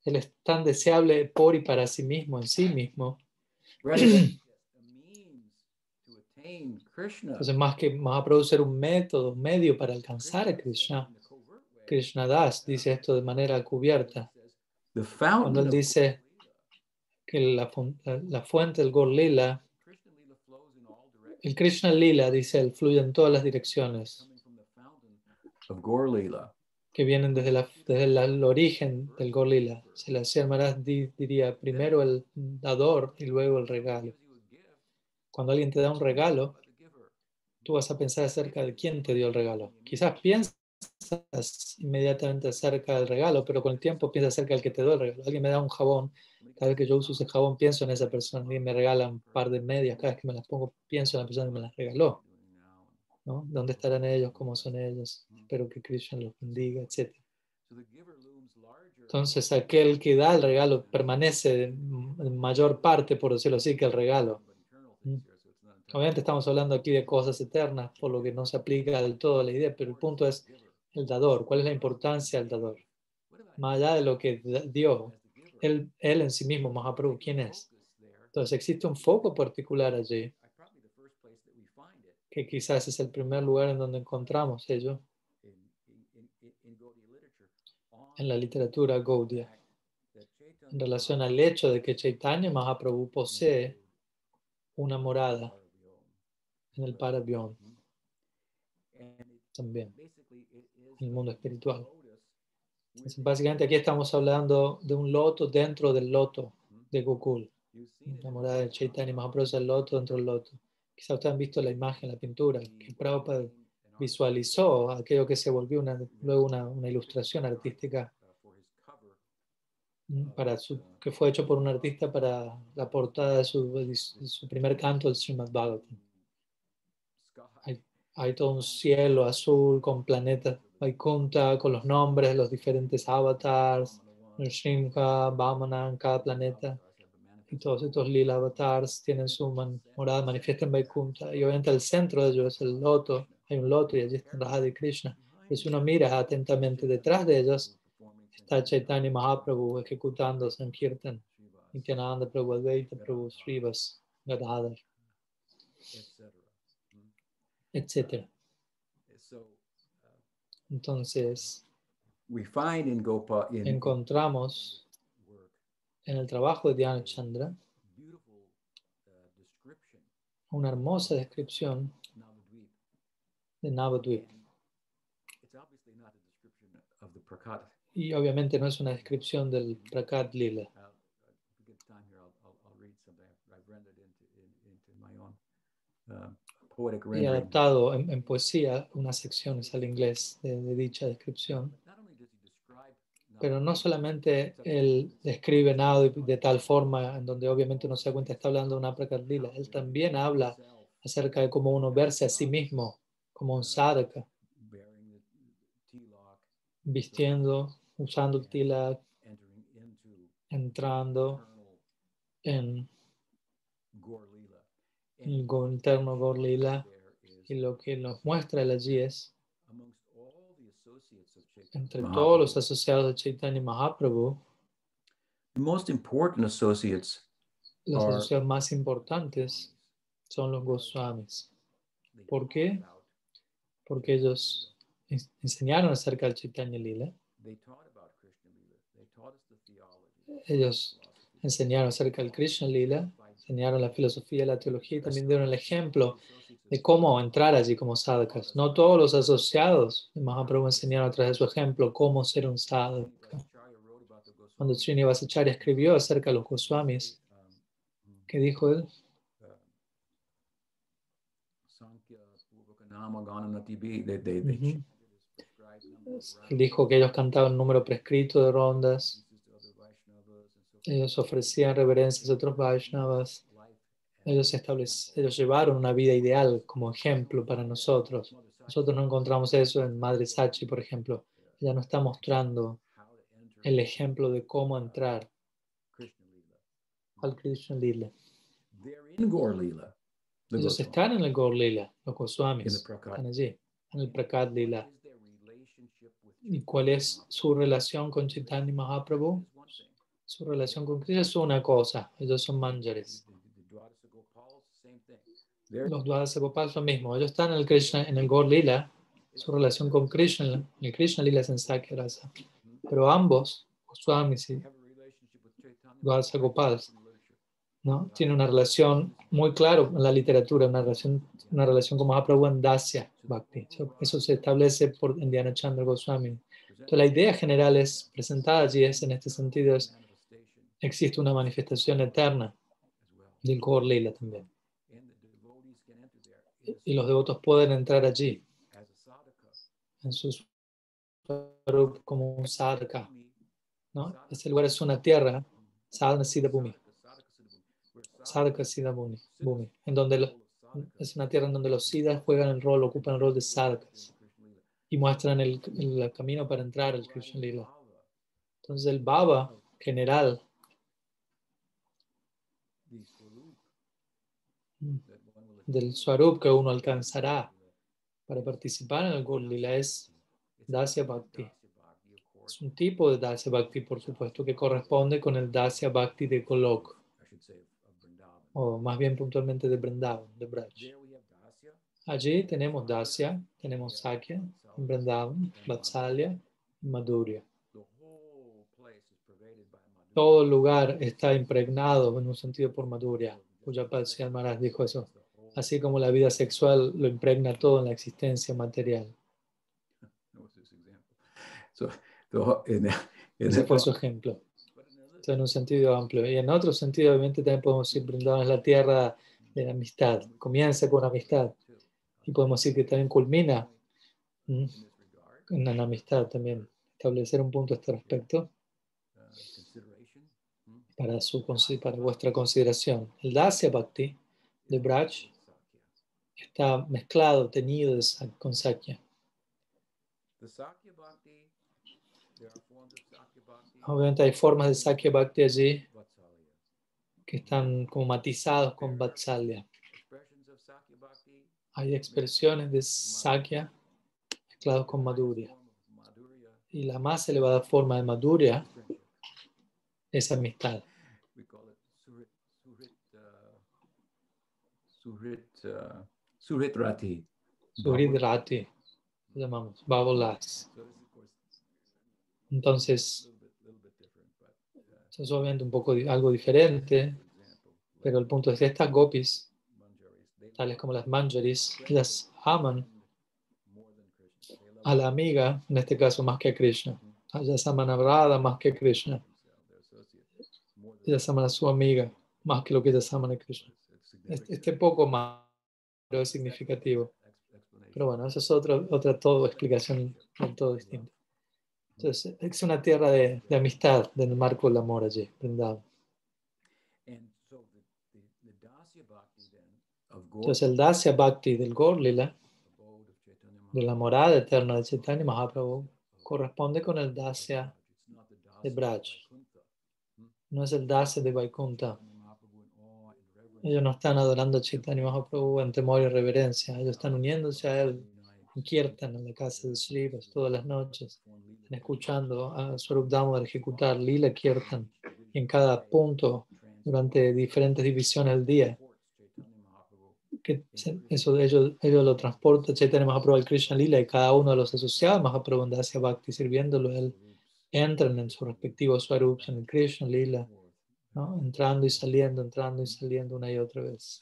[SPEAKER 2] él es tan deseable por y para sí mismo, en sí mismo. Entonces más que más a producir un método, un medio para alcanzar a Krishna, Krishna Das dice esto de manera cubierta. Cuando él dice que la, la- la fuente del Gaur Lila, el Krishna Lila, dice él, fluye en todas las direcciones, que vienen desde, la, desde la- el origen del Gaur Lila. Se la di- diría primero el dador y luego el regalo. Cuando alguien te da un regalo, tú vas a pensar acerca de quién te dio el regalo. Quizás piensas inmediatamente acerca del regalo, pero con el tiempo piensas acerca del que te dio el regalo. Alguien me da un jabón, cada vez que yo uso ese jabón pienso en esa persona. Alguien me regala un par de medias, cada vez que me las pongo pienso en la persona que me las regaló. ¿no? ¿Dónde estarán ellos? ¿Cómo son ellos? Espero que Krishna los bendiga, etc. Entonces aquel que da el regalo permanece en mayor parte, por decirlo así, que el regalo. Mm. Obviamente estamos hablando aquí de cosas eternas, por lo que no se aplica del todo la idea, pero el punto es el dador. ¿Cuál es la importancia del dador? Más allá de lo que dio, él, él en sí mismo, Mahaprabhu, ¿quién es? Entonces existe un foco particular allí, que quizás es el primer lugar en donde encontramos ello, en la literatura Gaudiya, en relación al hecho de que Chaitanya Mahaprabhu posee una morada en el Parabion también, en el mundo espiritual. Entonces, básicamente aquí estamos hablando de un loto dentro del loto de Gokul. La morada de Chaitanya Mahaprabhu el loto dentro del loto. Quizá ustedes han visto la imagen, la pintura, que Prabhupada visualizó aquello que se volvió luego una, una ilustración artística para su, que fue hecho por un artista para la portada de su, de su primer canto del Srimad Bhagavatam. Hay, hay todo un cielo azul con planetas Vaikunta, con los nombres de los diferentes avatars, Nrsimha, Vamana en cada planeta. Y todos estos lila avatars tienen su man- morada manifiesta en Vaikunta. Y obviamente el centro de ellos es el loto. Hay un loto y allí está Radha y Krishna. Si uno mira atentamente detrás de ellos, está Chaitanya Mahaprabhu ejecutando Sankirtan. Nityananda Prabhu, Advaita Prabhu, Srivas, Gadadhar, etc. Entonces,
[SPEAKER 1] We find in Gopa in
[SPEAKER 2] encontramos en el trabajo de Dhyana Chandra una hermosa descripción de Navadvip. Y obviamente no es una descripción del Prakat Lila.
[SPEAKER 1] Uh, uh,
[SPEAKER 2] Y adaptado en, en poesía unas secciones al inglés de, de dicha descripción. Pero no solamente él describe Navadvip de tal forma en donde obviamente uno se da cuenta está hablando de una Prakat Lila. Él también habla acerca de cómo uno verse a sí mismo como un sadhaka,
[SPEAKER 1] the tilak,
[SPEAKER 2] vistiendo, usando el tilak, entrando en el interno Gaur Lila.
[SPEAKER 1] There is
[SPEAKER 2] Y lo que nos muestra él allí es, entre todos los asociados de Chaitanya Mahaprabhu,
[SPEAKER 1] the most important associates
[SPEAKER 2] los
[SPEAKER 1] Are-
[SPEAKER 2] asociados más importantes son los Goswamis, ¿Por qué? porque ellos ens- enseñaron acerca del Chaitanya Lila, ellos enseñaron acerca del Krishna Lila, enseñaron la filosofía, la teología y también dieron el ejemplo de cómo entrar allí como sadhakas. No todos los asociados de Mahaprabhu enseñaron a través de su ejemplo cómo ser un sadhaka. Cuando Srinivasacharya escribió acerca de los Goswamis, ¿qué dijo él? Dijo que ellos cantaban un número prescrito de rondas, ellos ofrecían reverencias a otros Vaishnavas Ellos, ellos llevaron una vida ideal como ejemplo para nosotros. Nosotros no encontramos eso en Madre Sachi, por ejemplo. Ella no está mostrando el ejemplo de cómo entrar al Krishna Lila. Ellos están en el Gaur Lila, los Goswamis están allí, en el Prakat Lila. ¿Y cuál es su relación con Chaitanya Mahaprabhu? Su relación con Krishna es una cosa, ellos son manjares. Los Dwadasa Gopal son lo mismo, ellos están en el Krishna, en el Gaur Lila, su relación con Krishna, el Krishna Lila es en Sakya Rasa. Pero ambos, Goswamis y Dwadasa Gopal, ¿no? Tiene una relación muy clara en la literatura, una relación, una relación con Mahaprabhu en Dasya Bhakti. Eso se establece por Indiana Chandra Goswami. Entonces, la idea general es presentada allí, es en este sentido, es, existe una manifestación eterna del Gaur Lila también. Y los devotos pueden entrar allí, en su como un sadhaka. ¿no? Ese lugar es una tierra, sadhana siddha bhumi Sadhaka Siddha Bhumi, en donde es una tierra en donde los Siddhas juegan el rol, ocupan el rol de Sadhakas y muestran el, camino para entrar al Krishna Lila. Entonces el Baba general del Swarup que uno alcanzará para participar en el Gaur Lila es Dasya Bhakti. Es un tipo de Dasya Bhakti, por supuesto, que corresponde con el Dasya Bhakti de Kolok o más bien puntualmente de Vrindavan, de Braj. Allí tenemos Dasya, tenemos Sakya, Vrindavan, Vatsalya y Madhurya. Todo el lugar está impregnado en un sentido por Madhurya. Pujapal Maharaj dijo eso. Así como la vida sexual lo impregna todo en la existencia material. Ese fue su ejemplo en un sentido amplio. Y en otro sentido, obviamente, también podemos decir Brindavan la tierra de la amistad. Comienza con amistad. Y podemos decir que también culmina en la amistad también. Establecer un punto a este respecto para, su, para vuestra consideración. El Dasya Bhakti de Braj está mezclado, tenido con Sakya. Obviamente hay formas de Sakya Bhakti allí que están como matizados con Vatsalya. Hay expresiones de Sakya mezclados con Madhurya. Y la más elevada forma de Madhurya es amistad.
[SPEAKER 1] Surit Rati.
[SPEAKER 2] Surit Rati. Llamamos Babolas. Entonces, es obviamente un poco algo diferente, pero el punto es que estas gopis, tales como las manjaris, ellas aman a la amiga, en este caso más que a Krishna. Ellas aman a Radha más que a Krishna. Ellas aman a su amiga más que lo que ellas aman a Krishna. Este, este poco más, pero es significativo. Pero bueno, eso es otra, otra todo explicación, todo distinto. Entonces, es una tierra de, de amistad, del marco del amor allí, Entonces, el Dasya Bhakti del Gorlila, de la morada eterna de Chaitanya Mahaprabhu, corresponde con el Dasya de Braj. No es el Dasya de Vaikunta. Ellos no están adorando a Chaitanya Mahaprabhu en temor y reverencia. Ellos están uniéndose a él Kirtan, en la casa de Srivas, todas las noches escuchando a Swarup Damodar ejecutar Lila Kirtan en cada punto durante diferentes divisiones del día. Que eso ellos, ellos lo transporta Chaitanya Mahaprabhu al Krishna Lila y cada uno de los asociados Mahaprabhu en Dasya Bhakti sirviéndolo, él entran en sus respectivos Swarups en el Krishna Lila, ¿no? entrando y saliendo, entrando y saliendo una y otra vez.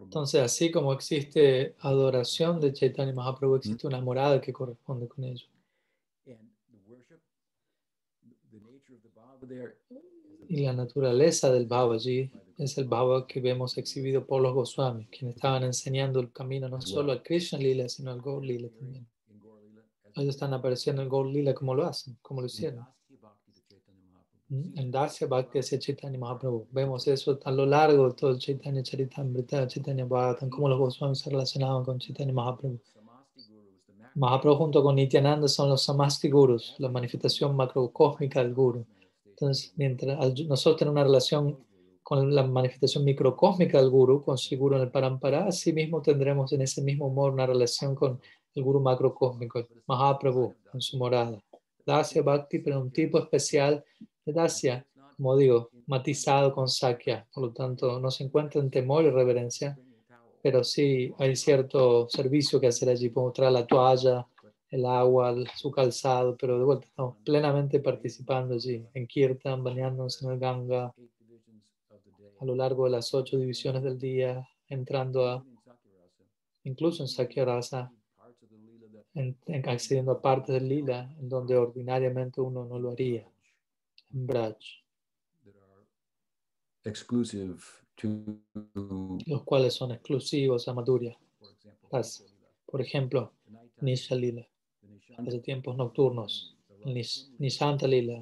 [SPEAKER 2] Entonces, así como existe adoración de Chaitanya Mahaprabhu, existe una morada que corresponde con ello. Y la naturaleza del Bhava allí es el Bhava que vemos exhibido por los Goswamis, quienes estaban enseñando el camino no solo al Krishna Lila, sino al Gaur Lila también. Ellos están apareciendo en Gaur Lila como lo hacen, como lo hicieron. ¿Mm? En Dasya Bhakti hacia Chaitanya Mahaprabhu. Vemos eso a lo largo de todo el Chaitanya Charitamrita, Chaitanya Bhagavatam, cómo los Goswamis se relacionaban con Chaitanya Mahaprabhu. Mahaprabhu junto con Nityananda son los Samasti Gurus, la manifestación macrocósmica del Guru. Entonces, mientras nosotros tenemos una relación con la manifestación microcósmica del Guru, con su Guru en el Parampara, así mismo tendremos en ese mismo humor una relación con el Guru macrocósmico, Mahaprabhu, en su morada. Dasya Bhakti, pero un tipo especial de Dasya, como digo, matizado con Sakya. Por lo tanto, no se encuentra en temor y reverencia, pero sí hay cierto servicio que hacer allí. Podemos traer la toalla, el agua, su calzado, pero de vuelta estamos plenamente participando allí, en Kirtan, bañándonos en el Ganga, a lo largo de las ocho divisiones del día, entrando a, incluso en Sakya Rasa, en, accediendo a partes del lila en donde ordinariamente uno no lo haría. En Braj. Los cuales son exclusivos a Madhurya. Por ejemplo, Nisha Lila, hace tiempos nocturnos, Nishanta Lila,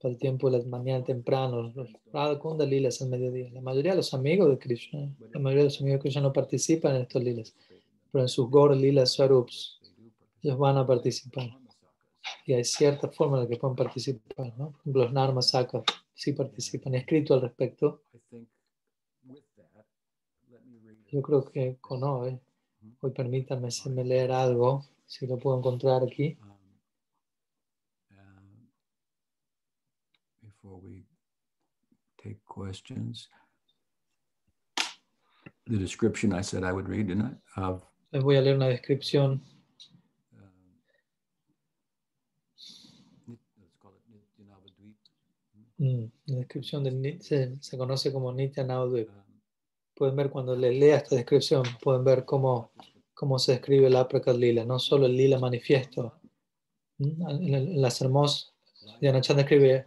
[SPEAKER 2] para el tiempo de la mañana temprano, Radha Kunda Lila es el mediodía. La mayoría de los amigos de Krishna, la mayoría de los amigos de Krishna no participan en estos lilas, pero en sus Gor Lila Swarups, ellos van a participar. Y hay cierta forma en la que pueden participar, ¿no? Por ejemplo, los Narma Saka sí participan. He escrito al respecto. Yo creo que con hoy, hoy permítanme leer algo, si lo puedo encontrar aquí. Questions, the description I said I would read, didn't I? Of, Les voy a leer una descripción Mm, la descripción de, se, se conoce como Nitya Naudip. Pueden ver cuando les lea esta descripción, pueden ver cómo, cómo se describe el Aprakat Lila, no solo el Lila manifiesto. Mm, en, las hermosas, Yanachanda escribe,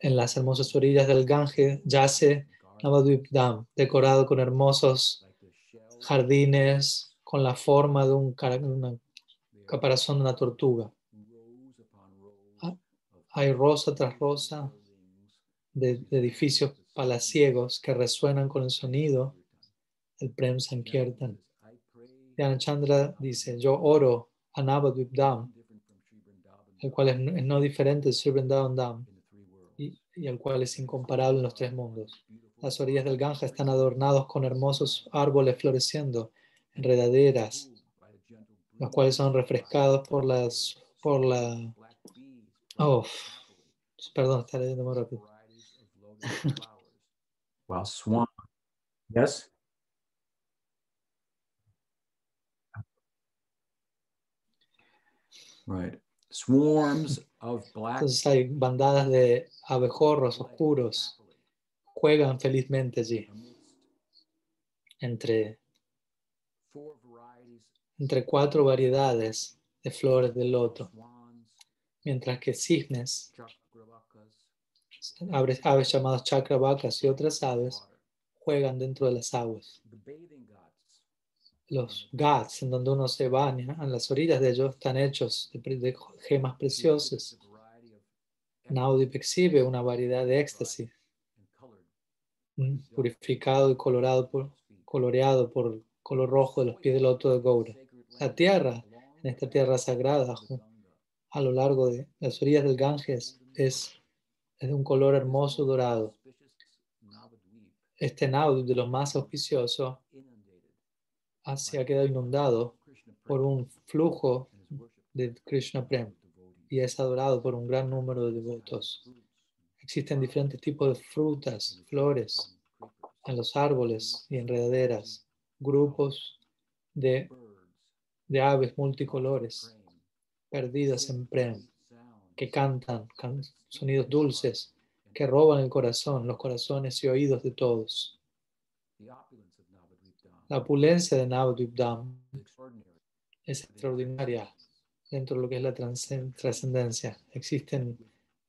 [SPEAKER 2] en las hermosas orillas del Gange yace Navadvip Dam, decorado con hermosos jardines, con la forma de un, una caparazón de una tortuga. Ah, hay rosa tras rosa, de, edificios palaciegos que resuenan con el sonido del Prem Sankirtan. Chandra dice, yo oro a Navadvip el cual es, no diferente de Sri Dam y, el cual es incomparable en los tres mundos. Las orillas del Ganja están adornados con hermosos árboles floreciendo, enredaderas, los cuales son refrescados por las, por la, oh, perdón, está leyendo muy rápido
[SPEAKER 1] Well, swan. Yes? Right. Swarms.
[SPEAKER 2] Entonces hay bandadas de abejorros oscuros. Juegan felizmente allí. Entre, entre cuatro variedades de flores del loto. Mientras que cisnes aves, llamadas vacas y otras aves juegan dentro de las aguas. Los ghats, en donde uno se baña, en las orillas de ellos están hechos de, gemas preciosas. Naudip exhibe una variedad de éxtasis, purificado y colorado por, coloreado por color rojo de los pies del loto de Goura. La tierra, en esta tierra sagrada, a lo largo de las orillas del Ganges, es es de un color hermoso dorado. Este Naud, de los más auspiciosos, se ha quedado inundado por un flujo de Krishna Prem y es adorado por un gran número de devotos. Existen diferentes tipos de frutas, flores en los árboles y enredaderas, grupos de, de aves multicolores perdidas en Prem que cantan, sonidos dulces que roban el corazón, los corazones y oídos de todos. La opulencia de Navadvipdam es extraordinaria dentro de lo que es la trascendencia. Existen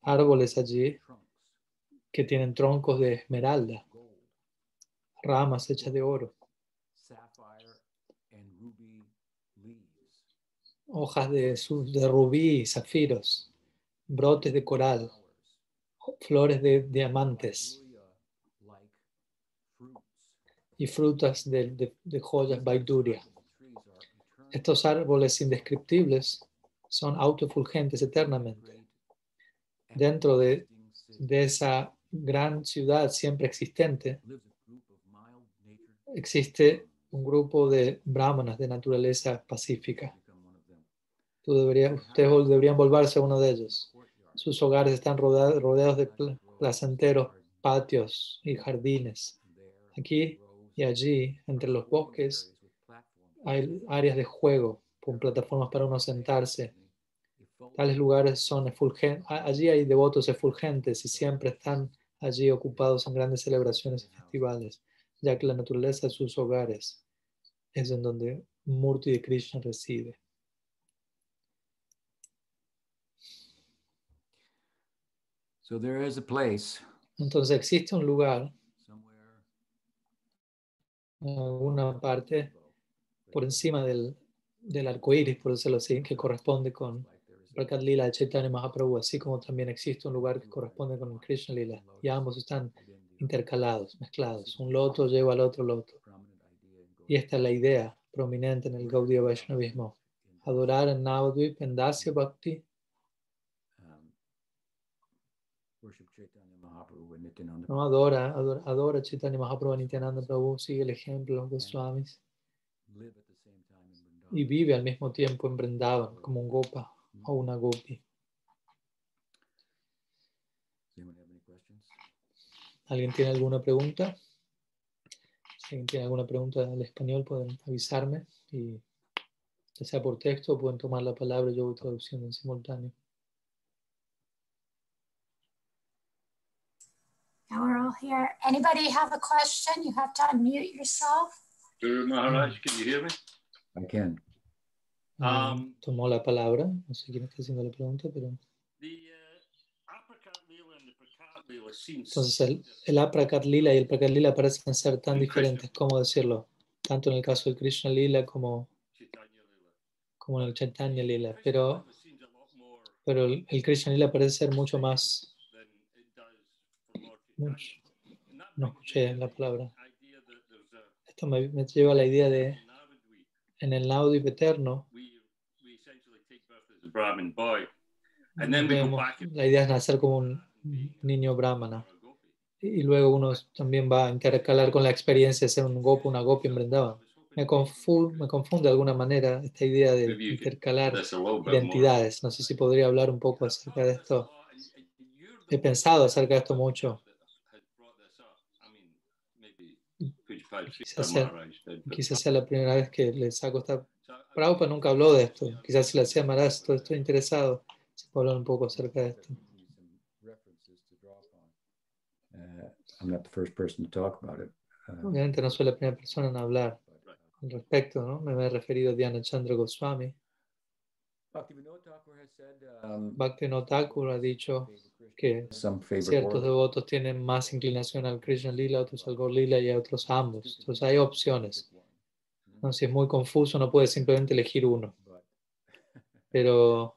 [SPEAKER 2] árboles allí que tienen troncos de esmeralda, ramas hechas de oro, hojas de, de rubí y zafiros, brotes de coral, flores de diamantes y frutas de, de, joyas baiduria. Estos árboles indescriptibles son autofulgentes eternamente. Dentro de, de esa gran ciudad siempre existente, existe un grupo de brahmanas de naturaleza pacífica. Tú ustedes deberían volverse uno de ellos. Sus hogares están rodeados de placenteros patios y jardines. Aquí y allí, entre los bosques, hay áreas de juego con plataformas para uno sentarse. Tales lugares son efulgentes. Allí hay devotos efulgentes y siempre están allí ocupados en grandes celebraciones y festivales, ya que la naturaleza de sus hogares es en donde Murti de Krishna reside.
[SPEAKER 1] So there is a place
[SPEAKER 2] Entonces existe un lugar alguna parte por encima del, del arco iris, por decirlo así, que corresponde con Prakat Lila de Chaitanya Mahaprabhu, así como también existe un lugar que corresponde con Krishna Lila, y ambos están intercalados, mezclados. Un loto lleva al otro loto. Y esta es la idea prominente en el Gaudiya Vaishnavismo. Adorar en Navadvip, en Dasya Bhakti, no adora, adora, adora Chaitanya Mahaprabhu, Nityananda Prabhu, sigue el ejemplo de los Goswamis y vive al mismo tiempo en Vrindavan como un gopa o una gopi. ¿Alguien tiene alguna pregunta? Si alguien tiene alguna pregunta en español, pueden avisarme y ya sea por texto pueden tomar la palabra, yo voy traduciendo en simultáneo.
[SPEAKER 3] All here. Anybody have a question? You have to unmute yourself.
[SPEAKER 4] Guru Maharaj, can you hear me?
[SPEAKER 1] I can.
[SPEAKER 2] Um, tomó la palabra, no sé quién está haciendo la pregunta, pero... Entonces el, el Aprakat Lila y el Prakat Lila parecen ser tan diferentes, ¿cómo decirlo? Tanto en el caso del Krishna Lila como, como en el Chaitanya Lila. Pero, pero el, el Krishna Lila parece ser mucho más no escuché la palabra. Esto me, lleva a la idea de en el audio eterno. la idea es nacer como un niño brahmana. Y luego uno también va a intercalar con la experiencia de ser un gopo, una gopi en Vrindavan. Me, confunde, me confunde de alguna manera esta idea de intercalar identidades. No sé si podría hablar un poco acerca de esto. He pensado acerca de esto mucho. Quizás sea, la primera vez que le saco esta... Prabhupada nunca habló de esto. Quizás si le hacía Maharaj, estoy interesado. Se puede hablar un poco acerca de esto. Obviamente no soy la primera persona en hablar al respecto, ¿no? Me he referido a Diana Chandra Goswami. Bhaktivinoda Thakur ha dicho que ciertos devotos tienen más inclinación al Krishna Lila, otros al Gaur Lila y a otros ambos. Entonces hay opciones. ¿no? Si es muy confuso, no puedes simplemente elegir uno. Pero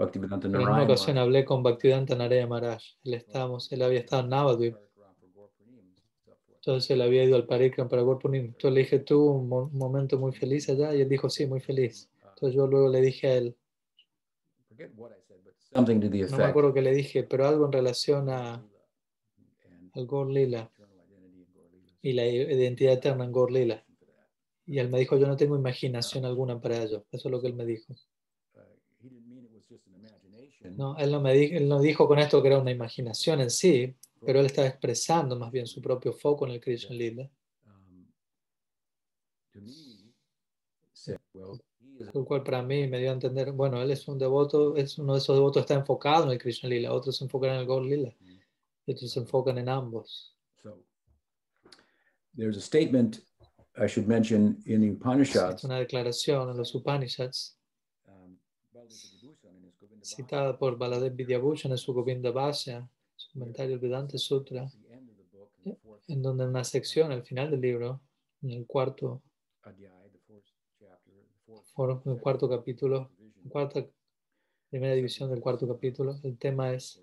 [SPEAKER 2] en una ocasión hablé con Bhaktivedanta Naraya Maharaj. Él, estábamos, él había estado en Navadvip. Entonces él había ido al Parikram para Gorpunim. Entonces le dije, ¿tuvo un momento muy feliz allá? Y él dijo, sí, muy feliz. Entonces yo luego le dije a él, no me acuerdo que le dije, pero algo en relación a, al Gorlila y la identidad eterna en Gorlila. Y él me dijo, yo no tengo imaginación alguna para ello. Eso es lo que él me dijo. No, él no, me dijo, él no dijo con esto que era una imaginación en sí, pero él estaba expresando más bien su propio foco en el Krishna Lila el cual para mí me dio a entender, bueno, él es un devoto, es uno de esos devotos está enfocado en el Krishna Lila, otros se enfocan en el Gaur Lila, y otros se enfocan en ambos.
[SPEAKER 1] there's a statement I should mention in the Upanishads.
[SPEAKER 2] Una declaración en los Upanishads um, citada por Baladev Vidyabhushan en su Govinda Bhasya, su comentario del Vedanta Sutra, en donde en una sección al final del libro, en el cuarto for- el cuarto capítulo, cuarta, primera división del cuarto capítulo. El tema es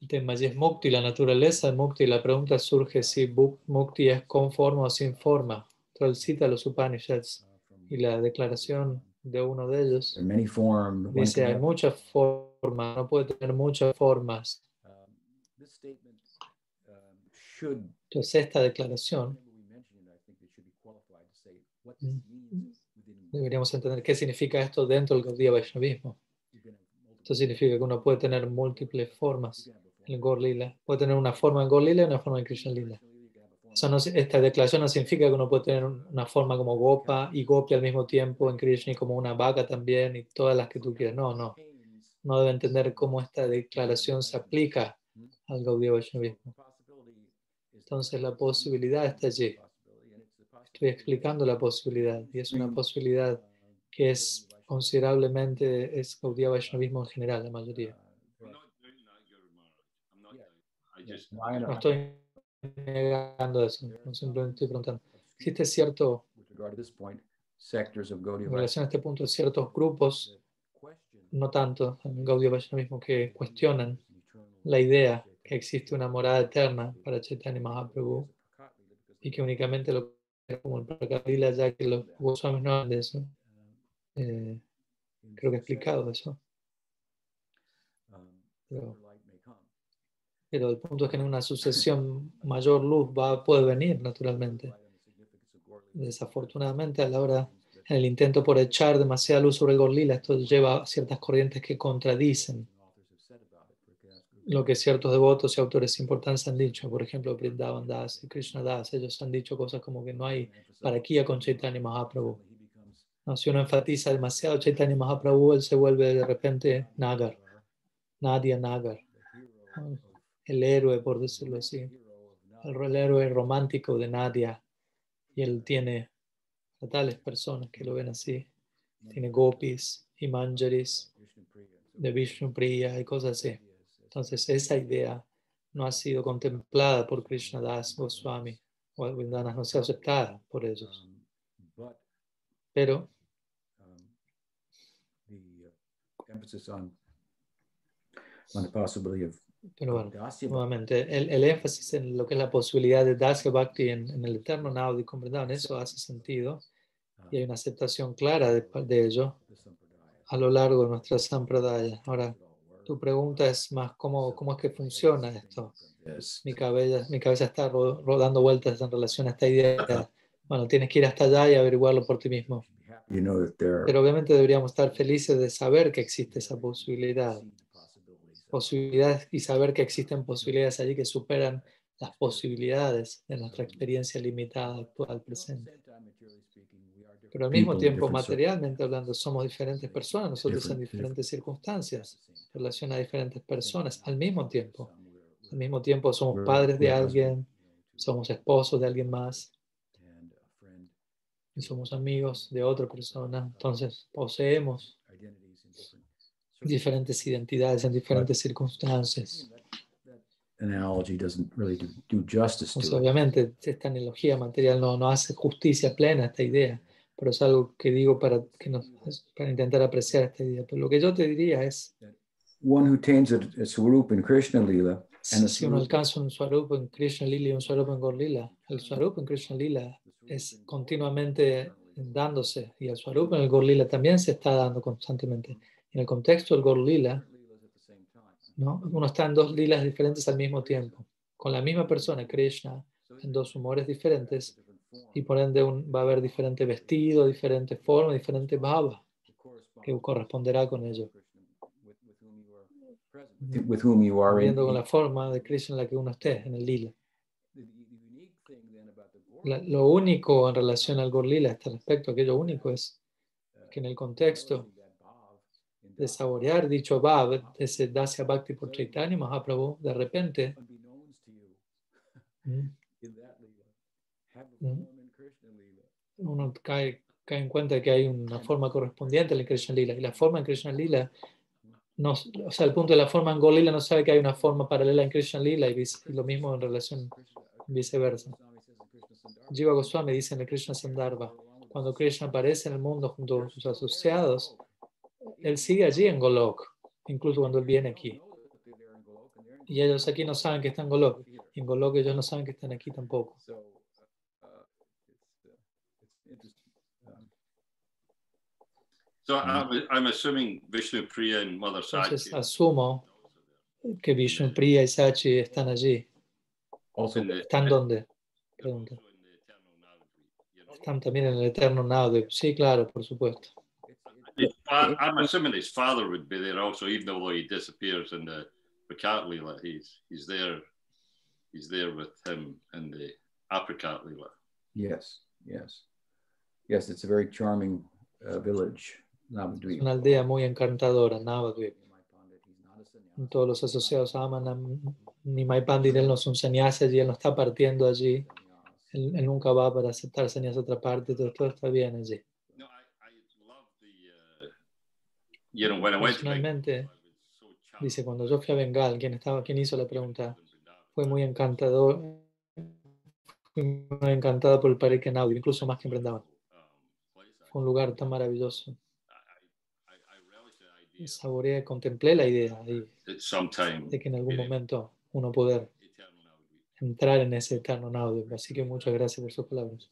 [SPEAKER 2] el tema es mukti, la naturaleza de mukti. La pregunta surge si mukti es con forma o sin forma. Él cita los Upanishads y la declaración de uno de ellos dice hay muchas formas, no puede tener muchas formas.
[SPEAKER 1] Um, um,
[SPEAKER 2] Entonces esta declaración
[SPEAKER 1] Whenever we mention it, I think it should be qualified to say what
[SPEAKER 2] Mm.
[SPEAKER 1] this means within-
[SPEAKER 2] deberíamos entender qué significa esto dentro del Gaudiya Vaishnavismo. Esto significa que uno puede tener múltiples formas en el
[SPEAKER 1] form
[SPEAKER 2] Gaur Lila. Puede tener una forma en Gaur Lila y una forma en Krishna Lila. No, esta declaración no significa que uno puede tener un- una forma como Gopa y Gopi al mismo tiempo en Krishna y como una vaca también y todas las que tú quieras. No, no. No debe entender cómo esta declaración se aplica al Gaudiya Vaishnavismo. Entonces la posibilidad está allí. Estoy explicando la posibilidad y es una posibilidad que es considerablemente es Gaudiya Vaishnavismo en general, la mayoría.
[SPEAKER 1] No,
[SPEAKER 2] estoy negando eso, no simplemente estoy preguntando. Existe cierto, en relación a este punto, ciertos grupos, no tanto en Gaudiya Vaishnavismo, que cuestionan la idea que existe una morada eterna para Chaitanya Mahaprabhu y que únicamente lo como el Prakadila, ya que los Goswamis no hablan de eso. Eh, creo que he explicado eso. Pero- Pero el punto es que en una sucesión mayor luz va, puede venir naturalmente. Desafortunadamente, a la hora, en el intento por echar demasiada luz sobre el Gorlila, esto lleva a ciertas corrientes que contradicen lo que ciertos devotos y autores importantes han dicho. Por ejemplo, Vrindavan Das y Krishna Das, ellos han dicho cosas como que no hay paraquía con Chaitanya Mahaprabhu. No, si uno enfatiza demasiado Chaitanya Mahaprabhu, él se vuelve de repente Nagar, Nadia Nagar, el héroe, por decirlo así, el, el héroe romántico de Nadia. Y él tiene a tales personas que lo ven así. Tiene gopis y manjaris de Vishnu Priya y cosas así. Entonces, esa idea no ha sido contemplada por Krishna Das Goswami o Vrindavan no ha sido aceptada por ellos. Pero
[SPEAKER 1] the uh, emphasis on on the possibility of
[SPEAKER 2] Pero bueno, nuevamente, el, el énfasis en lo que es la posibilidad de Dasya Bhakti en, en el eterno Naudi en eso hace sentido y hay una aceptación clara de, de ello a lo largo de nuestra sampradaya. Ahora, tu pregunta es más cómo, cómo es que funciona esto. Mi cabeza, mi cabeza está ro- ro- dando vueltas en relación a esta idea. Bueno, tienes que ir hasta allá y averiguarlo por ti mismo. Pero obviamente deberíamos estar felices de saber que existe esa posibilidad. Posibilidades y saber que existen posibilidades allí que superan las posibilidades de nuestra experiencia limitada actual presente. Pero al mismo tiempo, materialmente hablando, somos diferentes personas, nosotros en
[SPEAKER 1] Different-
[SPEAKER 2] diferentes circunstancias, en relación a diferentes personas al mismo tiempo. Al mismo tiempo somos padres de alguien, somos esposos de alguien más y somos amigos de otra persona. Entonces poseemos
[SPEAKER 1] identities in different
[SPEAKER 2] diferentes identidades en diferentes circunstancias.
[SPEAKER 1] it.
[SPEAKER 2] obviamente, esta analogía material no, no hace justicia plena a esta idea, pero es algo que digo para, que nos, para intentar apreciar esta idea. Pero lo que yo te diría es,
[SPEAKER 1] One who attains a, a swarup in Krishna Lila
[SPEAKER 2] si, si uno alcanza un Swarup en Krishna Lila y un Swarup en Gaur Lila, el Swarup en Krishna Lila es continuamente dándose y el Swarup en el Gaur Lila también se está dando constantemente. En el contexto del Gaur Lila, ¿no? uno está en dos lilas diferentes al mismo tiempo, con la misma persona, Krishna, en dos humores diferentes y por ende un- va a haber diferente vestido, diferente forma, diferente bhava que corresponderá con ello.
[SPEAKER 1] with whom you are in.
[SPEAKER 2] Viendo con la forma de Krishna en la que uno esté, en el lila. La- lo único en relación al Gaur Lila, este respecto, aquello único es que en el contexto de saborear dicho Bhav, de ese Dasya Bhakti por Chaitanya Mahaprabhu, de repente. Uno cae, cae en cuenta que hay una forma correspondiente en Krishna Lila. Y la forma en Krishna Lila, no, o sea, el punto de la forma en Gaur Lila no sabe que hay una forma paralela en Krishna Lila y, vice- lo mismo en relación viceversa. Jiva Goswami dice en el Krishna Sandarbha, Cuando Krishna aparece en el mundo junto con sus asociados, él sigue allí en Golok, incluso cuando él viene aquí. Y ellos aquí no saben que están en Golok. Y en Golok ellos no saben que están aquí tampoco.
[SPEAKER 1] So
[SPEAKER 4] I'm, I'm assuming Vishnu Priya and Mother
[SPEAKER 2] Entonces
[SPEAKER 4] Sakya.
[SPEAKER 2] asumo que Vishnu Priya y Sachi están allí.
[SPEAKER 1] also,
[SPEAKER 4] in the-
[SPEAKER 2] ¿Están dónde? Pregunta.
[SPEAKER 4] also in the eternal Navadvip, you know.
[SPEAKER 2] Están también en el eterno Navdev. Sí, claro, por supuesto.
[SPEAKER 1] it's,
[SPEAKER 4] His fa- I'm assuming his father would be there also, even though he disappears in the Prakat Leela. He's he's there. He's there with him in the Apricot Leela.
[SPEAKER 1] yes, yes, yes. It's a very charming uh, village. Navadvip.
[SPEAKER 2] Una aldea muy encantadora, Navadvip. Todos los asociados aman a Nimai Pandit. Él no es un sannyasi allí, él no está partiendo allí. Él, él nunca va para aceptar sannyas a otra parte. Todo, todo está bien allí.
[SPEAKER 4] Uh,
[SPEAKER 2] Personalmente,
[SPEAKER 4] charmed
[SPEAKER 2] dice, cuando yo fui a Bengal, quien, estaba, quien hizo la pregunta, fue muy encantador. Fui muy encantado por el Parque Naudi, incluso más que en.
[SPEAKER 4] Um,
[SPEAKER 2] Fue un lugar tan maravilloso.
[SPEAKER 4] I, I, I relish the idea
[SPEAKER 2] Saboreé, contemplé la idea
[SPEAKER 4] that sometime
[SPEAKER 2] de que en algún
[SPEAKER 4] being
[SPEAKER 2] momento uno poder entrar en ese eterno Naudi. Así que muchas gracias por sus palabras.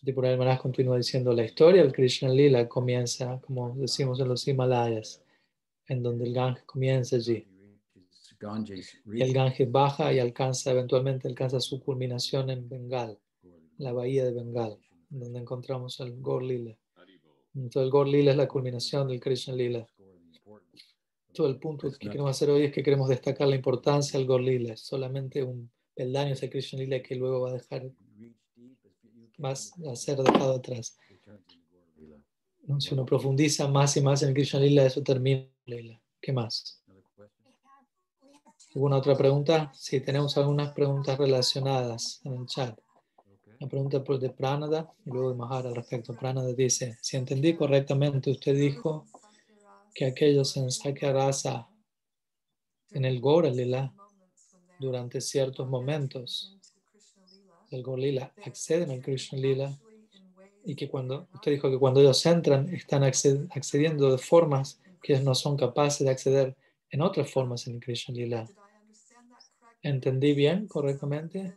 [SPEAKER 2] Tripurari Maharaj continúa diciendo, la historia del Krishna Lila comienza, como decimos en los Himalayas, en donde el Ganges comienza allí. Y el Ganges baja y alcanza, eventualmente alcanza su culminación en Bengal, la bahía de Bengal, donde encontramos el Gaur Lila. Entonces el Gaur Lila es la culminación del Krishna Lila. Todo el punto que queremos hacer hoy es que queremos destacar la importancia del Gaur Lila. Es solamente un peldaño ese Krishna Lila que luego va a dejar, va a ser dejado atrás. ¿no? Si uno profundiza más y más en Krishna Lila, eso termina Lila. ¿Qué más? ¿Alguna otra pregunta? Sí, tenemos algunas preguntas relacionadas en el chat. La pregunta de Pranada y luego de Mahara al respecto. Pranada dice, si entendí correctamente, usted dijo que aquellos en Sakya Rasa, en el Gora Lila, durante ciertos momentos del Gora Lila, acceden al Krishna Lila y que cuando, usted dijo que cuando ellos entran, están acced- accediendo de formas que ellos no son capaces de acceder en otras formas en Krishna Lila. ¿Entendí bien, correctamente?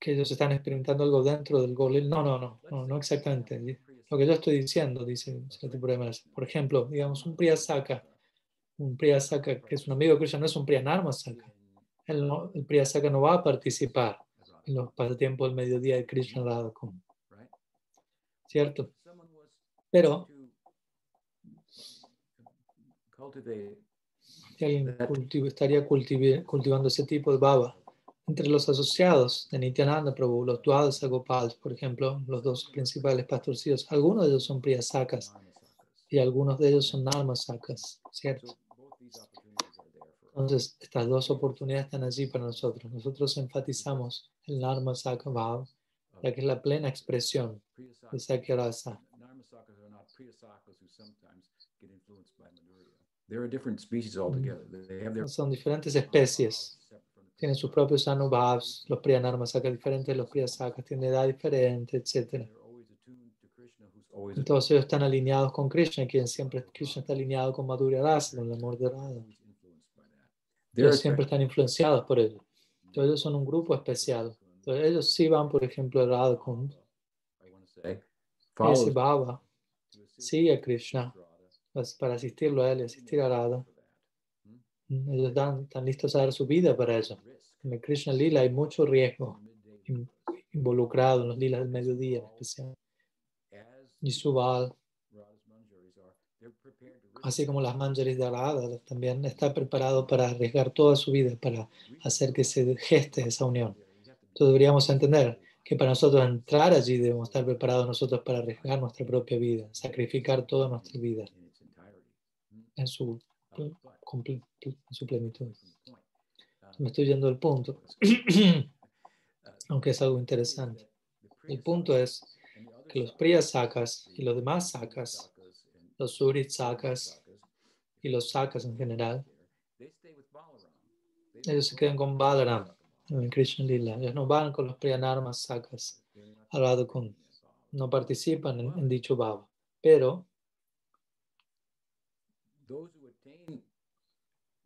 [SPEAKER 2] Que ellos están experimentando algo dentro del Gora Lila. No, no, no, no, no exactamente. Lo que yo estoy diciendo, dice. Por ejemplo, digamos, un Priyasaka, un Priyasaka que es un amigo de Krishna, no es un Priyanarmasaka. El, no, el Priyasaka no va a participar en los pasatiempos del mediodía de Krishna ¿cierto? Pero
[SPEAKER 1] cultivate
[SPEAKER 2] si alguien estaría cultivando ese tipo de baba. Entre los asociados de Nityananda Prabhu, los Dwadasa Gopals, por ejemplo, los dos principales pastorcillos, algunos de ellos son Priyasakas y algunos de ellos son Narmasakas, ¿cierto? Entonces, estas dos oportunidades están allí para nosotros. Nosotros enfatizamos el Narmasaka Bhav, ya que es la plena expresión de Sakya Rasa.
[SPEAKER 1] Narmasakas are not Priyasakas who sometimes get influenced by Madhurya. They're a different species altogether. They have their
[SPEAKER 2] Son diferentes especies. Tienen sus propios Anubhavs, los Priyanarmasaka diferentes de los Priyasakas, tienen edad diferente, etc. Todos ellos están alineados con Krishna, quien siempre Krishna está alineado con Madhurya Rasa, con el amor de Radha. Ellos siempre están influenciados por ello. Entonces ellos son un grupo especial. Entonces ellos sí van, por ejemplo, a Radha Kund, ese Baba sigue a Krishna pues, para asistirlo a él asistir a Radha. Ellos están listos a dar su vida para.
[SPEAKER 1] Risk.
[SPEAKER 2] En el Krishna Lila hay mucho riesgo involucrado en los lilas del mediodía en especial. Y Subal, así como las manjaris de Radha, también está preparado para arriesgar toda su vida para hacer que se geste esa unión. Entonces deberíamos entender que para nosotros entrar allí debemos estar preparados nosotros para arriesgar nuestra propia vida, sacrificar toda nuestra vida en su, en su plenitud. Me estoy yendo del punto,
[SPEAKER 1] uh,
[SPEAKER 2] aunque es algo interesante. El punto es que los
[SPEAKER 1] sakas,
[SPEAKER 2] Priyasakas y los demás sakas, los Suritsakas
[SPEAKER 1] sakas,
[SPEAKER 2] y los sakas en general, ellos se quedan con Balaram en el Krishna Lila. Ellos no van con los Priyanarmas sakas al Radha Kund. no participan en, en dicho bhava. Pero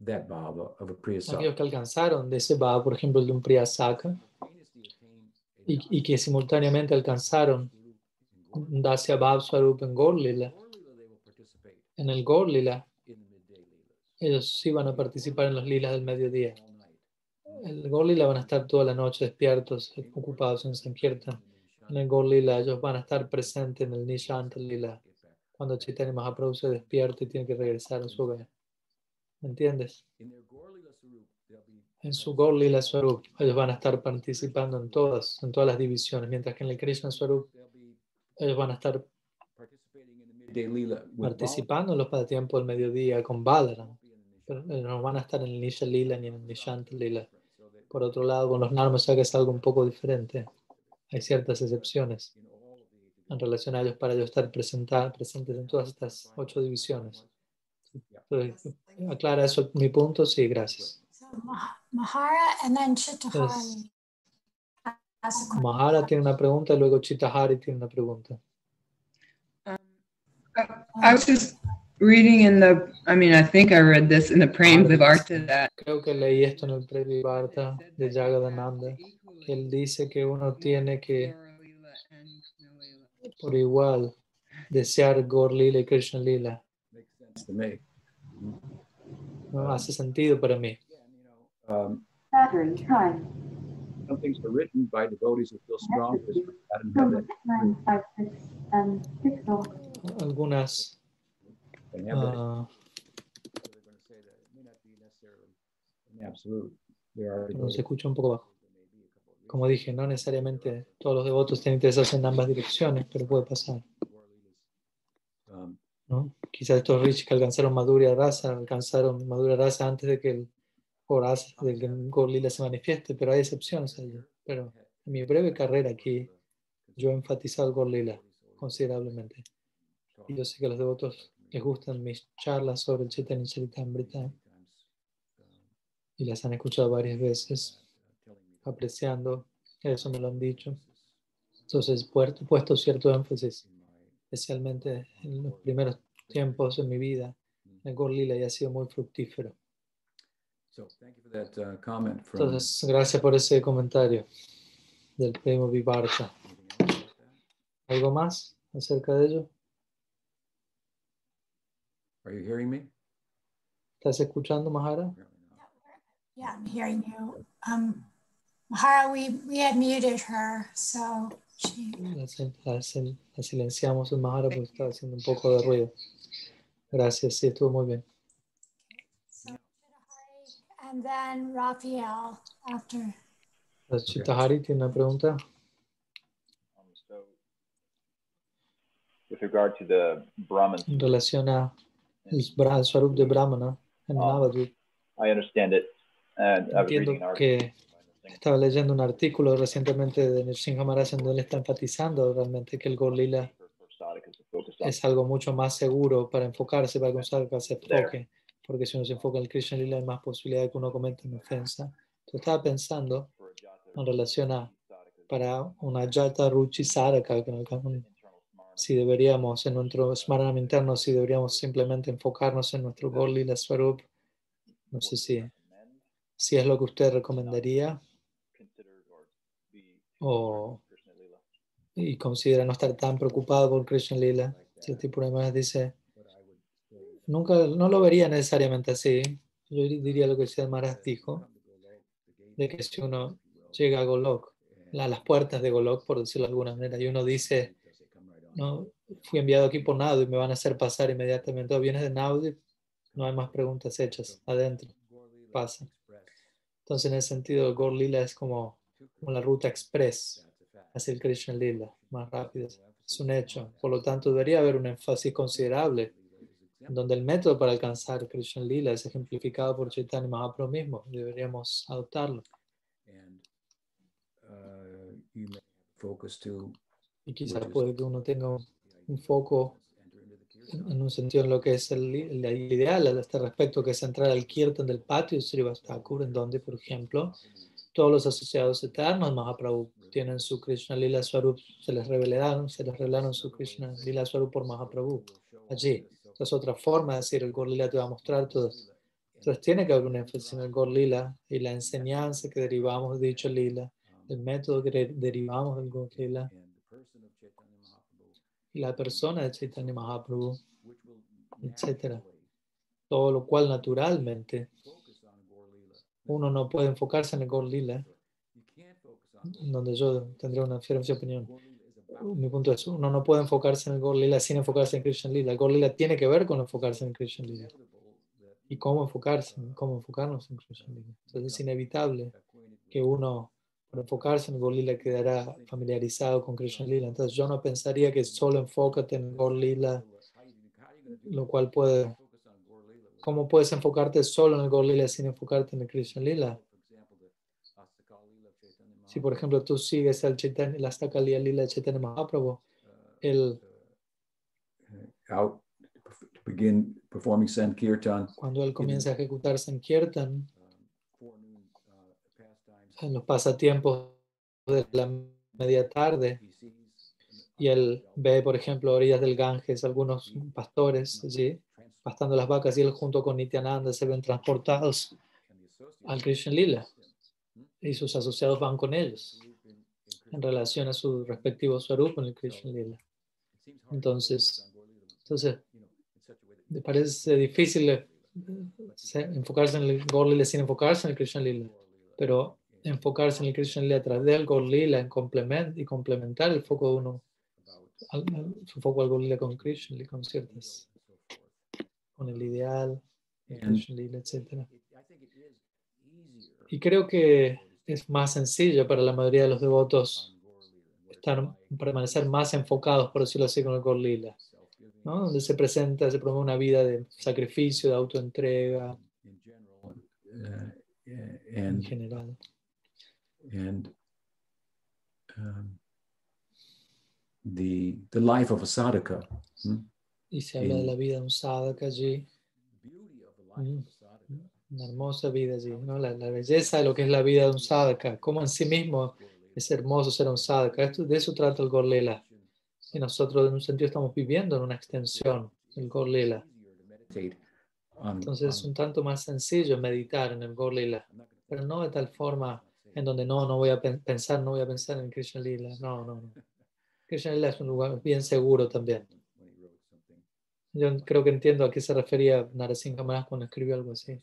[SPEAKER 1] that bhava of a
[SPEAKER 2] aquellos que alcanzaron de ese bhava, por ejemplo, de un Priya Saka,
[SPEAKER 1] simultaneously attain a
[SPEAKER 2] y, y que simultáneamente alcanzaron Dasya Bhav Swarup en Gaur Lila,
[SPEAKER 1] Gaur Lila, they will participate
[SPEAKER 2] en el Gaur Lila,
[SPEAKER 1] in the midday leelas
[SPEAKER 2] ellos sí van a participar en los lilas del mediodía. El Gaur Lila van a estar toda la noche despiertos, ocupados en Sankirtan. En el Gaur Lila ellos van a estar presentes en el Nishanta Lila, cuando Chaitanya Mahaprabhu se despierta y tiene que regresar a su hogar. ¿Me entiendes? En su Gaur Lila Swarup, ellos van a estar participando en todas, en todas las divisiones, mientras que en el Krishna Swarup, ellos van a estar participando en los pasatiempos del mediodía con Balaram, pero ellos no van a estar en el Nisha Lila ni en el Nishanta Lila. Por otro lado, con los Narmas ya que es algo un poco diferente. Hay ciertas excepciones en relación a ellos para ellos estar presentes en todas estas ocho divisiones. ¿Aclara eso mi punto? Sí, gracias.
[SPEAKER 3] Mahara and then question.
[SPEAKER 2] Mahara tiene una pregunta y luego Chitahari tiene una pregunta.
[SPEAKER 5] Um, I was just reading in the, I mean, I think I read this in the Prem Vivarta that
[SPEAKER 2] Creo que leí esto en el Previvarta de Jagadananda, que él dice que uno tiene que por igual desear Gaur Lila y Krishna Lila.
[SPEAKER 1] makes sense to me.
[SPEAKER 2] No hace sentido para mí.
[SPEAKER 1] Um,
[SPEAKER 6] time.
[SPEAKER 1] some things are written by devotees who feel strong.
[SPEAKER 2] Algunas
[SPEAKER 1] are
[SPEAKER 2] Perdón, se escucha un poco bajo. Como dije, no necesariamente todos los devotos tienen interesarse en ambas direcciones, pero puede pasar.
[SPEAKER 1] Um,
[SPEAKER 2] ¿no? Quizás estos rich que alcanzaron Madhurya Rasa, alcanzaron Madhurya Rasa antes de que el Gorasa, del que el Gaur Lila se manifieste, pero hay excepciones a ello. Pero en mi breve carrera aquí, yo he enfatizado el Gaur Lila considerablemente. Y yo sé que a los devotos les gustan mis charlas sobre el Chaitanya Charitamrita y las han escuchado varias veces, apreciando, eso me lo han dicho. Entonces, puesto cierto énfasis, especialmente en los primeros tiempos de mi vida, el Gaur Lila ya ha sido muy fructífero.
[SPEAKER 1] So thank you for that uh, comment from.
[SPEAKER 2] Entonces, gracias por ese comentario del primo Vivarta. ¿Algo más acerca de ello?
[SPEAKER 1] Are you hearing me?
[SPEAKER 2] ¿Estás escuchando, Mahara?
[SPEAKER 3] Yeah, I'm hearing you. Um, Mahara, we, we had muted her, so
[SPEAKER 2] La, sil- la sil- la silenciamos en Mahara porque estaba haciendo un poco de ruido. Gracias, sí, estuvo muy bien.
[SPEAKER 3] so Chittahari, and then Raphael after.
[SPEAKER 2] La Chitahari tiene una pregunta.
[SPEAKER 7] Um, so, with regard to the Brahman,
[SPEAKER 2] en relación a el Swarup de Brahmana en. Navadvip.
[SPEAKER 7] I understand it, and I was
[SPEAKER 2] Entiendo
[SPEAKER 7] reading an article.
[SPEAKER 2] que estaba leyendo un artículo recientemente de Nrsimha Maharaj en donde él está enfatizando realmente que el Gaur Lila es algo mucho más seguro para enfocarse, para que un sadhaka se enfoque, porque si uno se enfoca en el Krishna Lila hay más posibilidad de que uno cometa una ofensa. Estaba pensando en relación a para una Jata Ruchi caso- si deberíamos en nuestro Smaranam interno, si deberíamos simplemente enfocarnos en nuestro Gaur Lila Swarup, no sé si, si es lo que usted recomendaría o y considera no estar tan preocupado por Krishna Lila. De más dice, nunca, no lo vería necesariamente así. Yo diría lo que el Maharaj dijo, de que si uno llega a Golok, a las puertas de Golok, por decirlo de alguna manera, y uno dice, no, fui enviado aquí por Naudi, me van a hacer pasar inmediatamente, o vienes de Naudi, no hay más preguntas hechas adentro, pasa. Entonces, en ese sentido, Gaur Lila es como, como la ruta express hacia el Krishna Lila, más rápido. Es un hecho. Por lo tanto, debería haber un énfasis considerable donde el método para alcanzar Krishna Lila es ejemplificado por Chaitanya Mahaprabhu mismo. Deberíamos adoptarlo. Y quizás puede que uno tenga un, foco en, un sentido en lo que es el, el ideal a este respecto, que es entrar al kirtan del patio Srivas Thakur, en donde, por ejemplo, todos los asociados eternos Mahaprabhu tienen su Krishna Lila Swarup, se les revelaron, se les revelaron su Krishna Lila Swarup por Mahaprabhu allí. Esa es otra forma de decir, el Gaur Lila te va a mostrar todo. Entonces tiene que haber un énfasis en el Gaur Lila y la enseñanza que derivamos de dicho Lila, el método que de- derivamos del Gaur Lila y la persona de Chaitanya Mahaprabhu, etcétera. Todo lo cual naturalmente uno no puede enfocarse en el Gaur Lila, donde yo tendré una diferente opinión. Mi punto es, uno no puede enfocarse en el Gaur Lila sin enfocarse en Krishna Lila. El Gaur Lila tiene que ver con enfocarse en Krishna Lila. Y cómo enfocarse, cómo enfocarnos en Krishna Lila. Entonces es inevitable que uno, por enfocarse en el Gaur Lila, quedará familiarizado con Krishna Lila. Entonces yo no pensaría que solo enfócate en el Gaur Lila, lo cual puede... ¿Cómo puedes enfocarte solo en el Gaur Lila sin enfocarte en el Krishna Lila? Si, por ejemplo, tú sigues al Chaitanya, la Astakaliya Lila de Chaitanya Mahaprabhu, él,
[SPEAKER 1] out to begin performing Sankirtan.
[SPEAKER 2] cuando él comienza a ejecutar Sankirtan,
[SPEAKER 1] forenoon uh,
[SPEAKER 2] en los pasatiempos de la media tarde, y él ve, por ejemplo, orillas del Ganges algunos pastores allí, pastando las vacas, y él junto con Nityananda se ven transportados al Krishna Lila, y sus asociados van con ellos en relación a su respectivo Swarup en el Krishna Lila. Entonces, entonces me parece difícil eh, se- enfocarse en el Gaur Lila sin enfocarse en el Krishna Lila, pero enfocarse en el Krishna Lila a través del Gaur Lila en complement y complementar el foco de uno, su foco al Gaur Lila con Krishna Lila, con ciertas, con el ideal, etc. Y creo que es más sencillo para la mayoría de los devotos estar, permanecer más enfocados, por decirlo así, con el Gaur Lila. ¿no? donde se presenta, se promueve una vida de sacrificio, de autoentrega
[SPEAKER 1] in general, uh,
[SPEAKER 2] en
[SPEAKER 1] and
[SPEAKER 2] general.
[SPEAKER 1] and um, the the life of a sadhaka. hmm?
[SPEAKER 2] Y se habla de la vida de un sadhaka allí, Mm. una hermosa vida allí, ¿no? la, la belleza de lo que es la vida de un sadhaka, como en sí mismo es hermoso ser un sadhaka. Esto, de eso trata el Gorlela. Y nosotros en un sentido estamos viviendo en una extensión del Gorlela. Entonces es un tanto más sencillo meditar en el Gorlela, pero no de tal forma en donde no, no voy a pen- pensar, no voy a pensar en Krishna Lila. No, no, no. Krishna Lila es un lugar bien seguro también.
[SPEAKER 1] when he wrote something.
[SPEAKER 2] Yo creo que entiendo a qué se refería Narasimha Maharaj cuando escribió algo así.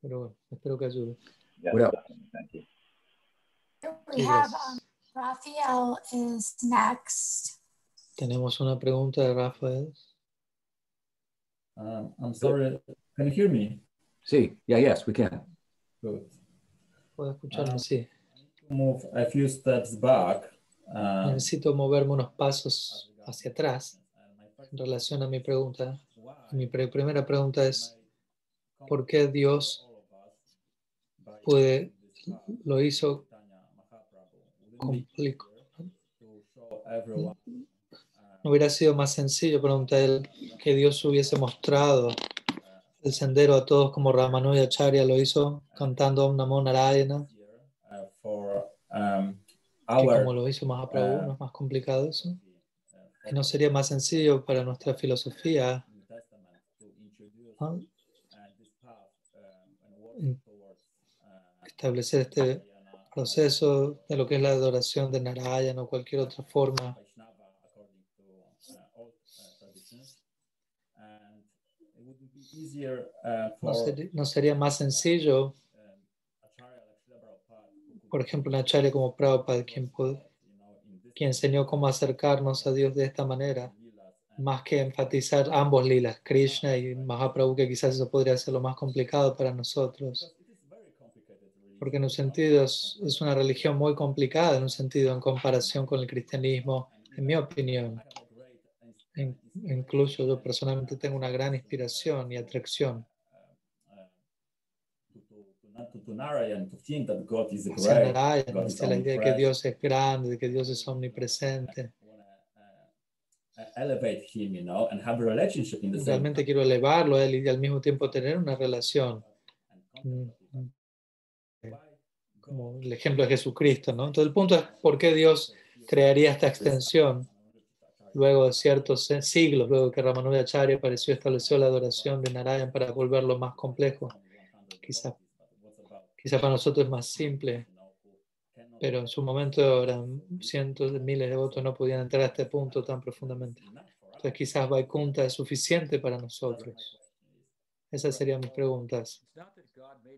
[SPEAKER 2] Pero bueno, espero que ayude.
[SPEAKER 7] You.
[SPEAKER 3] We have um, Raphael is next.
[SPEAKER 2] Tenemos una pregunta de Rafael.
[SPEAKER 8] Um, I'm sorry. Can you hear me?
[SPEAKER 1] See, yeah, yes, we can.
[SPEAKER 8] Good.
[SPEAKER 2] ¿Puedo escucharme?
[SPEAKER 8] Ah.
[SPEAKER 2] Sí.
[SPEAKER 8] Move a few steps back. Um,
[SPEAKER 2] Necesito moverme unos pasos hacia atrás en relación a mi pregunta. Mi pre- primera pregunta es, ¿por qué Dios puede, lo hizo compli- ¿No hubiera sido más sencillo, pregunta él, que Dios hubiese mostrado el sendero a todos como Ramanuja Acharya lo hizo cantando Om Namo Narayana,
[SPEAKER 8] um,
[SPEAKER 2] que como lo hizo Mahaprabhu, ¿no es más complicado eso? ¿Y no sería más sencillo para nuestra filosofía ¿no? establecer este proceso de lo que es la adoración de Narayana o cualquier otra forma? ¿No sería, no sería más sencillo, por ejemplo, una acharya como Prabhupada, quien, pod- quien enseñó cómo acercarnos a Dios de esta manera, más que enfatizar ambos lilas, Krishna y Mahaprabhu, que quizás eso podría ser lo más complicado para nosotros? Porque en un sentido es, una religión muy complicada, en un sentido en comparación con el cristianismo, en mi opinión. In- incluso yo personalmente tengo una gran inspiración y atracción
[SPEAKER 8] to, to Narayan to think that God is
[SPEAKER 2] hacia
[SPEAKER 8] is
[SPEAKER 2] hacia la idea de que. Dios es grande, de que Dios es omnipresente.
[SPEAKER 8] uh, elevate him, you know, and have a relationship in the same
[SPEAKER 2] Realmente quiero elevarlo a él y al mismo tiempo tener una relación,
[SPEAKER 8] and
[SPEAKER 2] mm, el ejemplo de Jesucristo, ¿no? Entonces el punto es por qué Dios crearía esta extensión luego de ciertos siglos, luego que Ramanuja Acharya apareció y estableció la adoración de Narayan para volverlo más complejo. Quizá, quizá para nosotros es más simple, pero en su momento eran cientos de miles de votos, no podían entrar a este punto tan profundamente. Entonces quizás Vaikunta es suficiente para nosotros. Esas serían mis preguntas.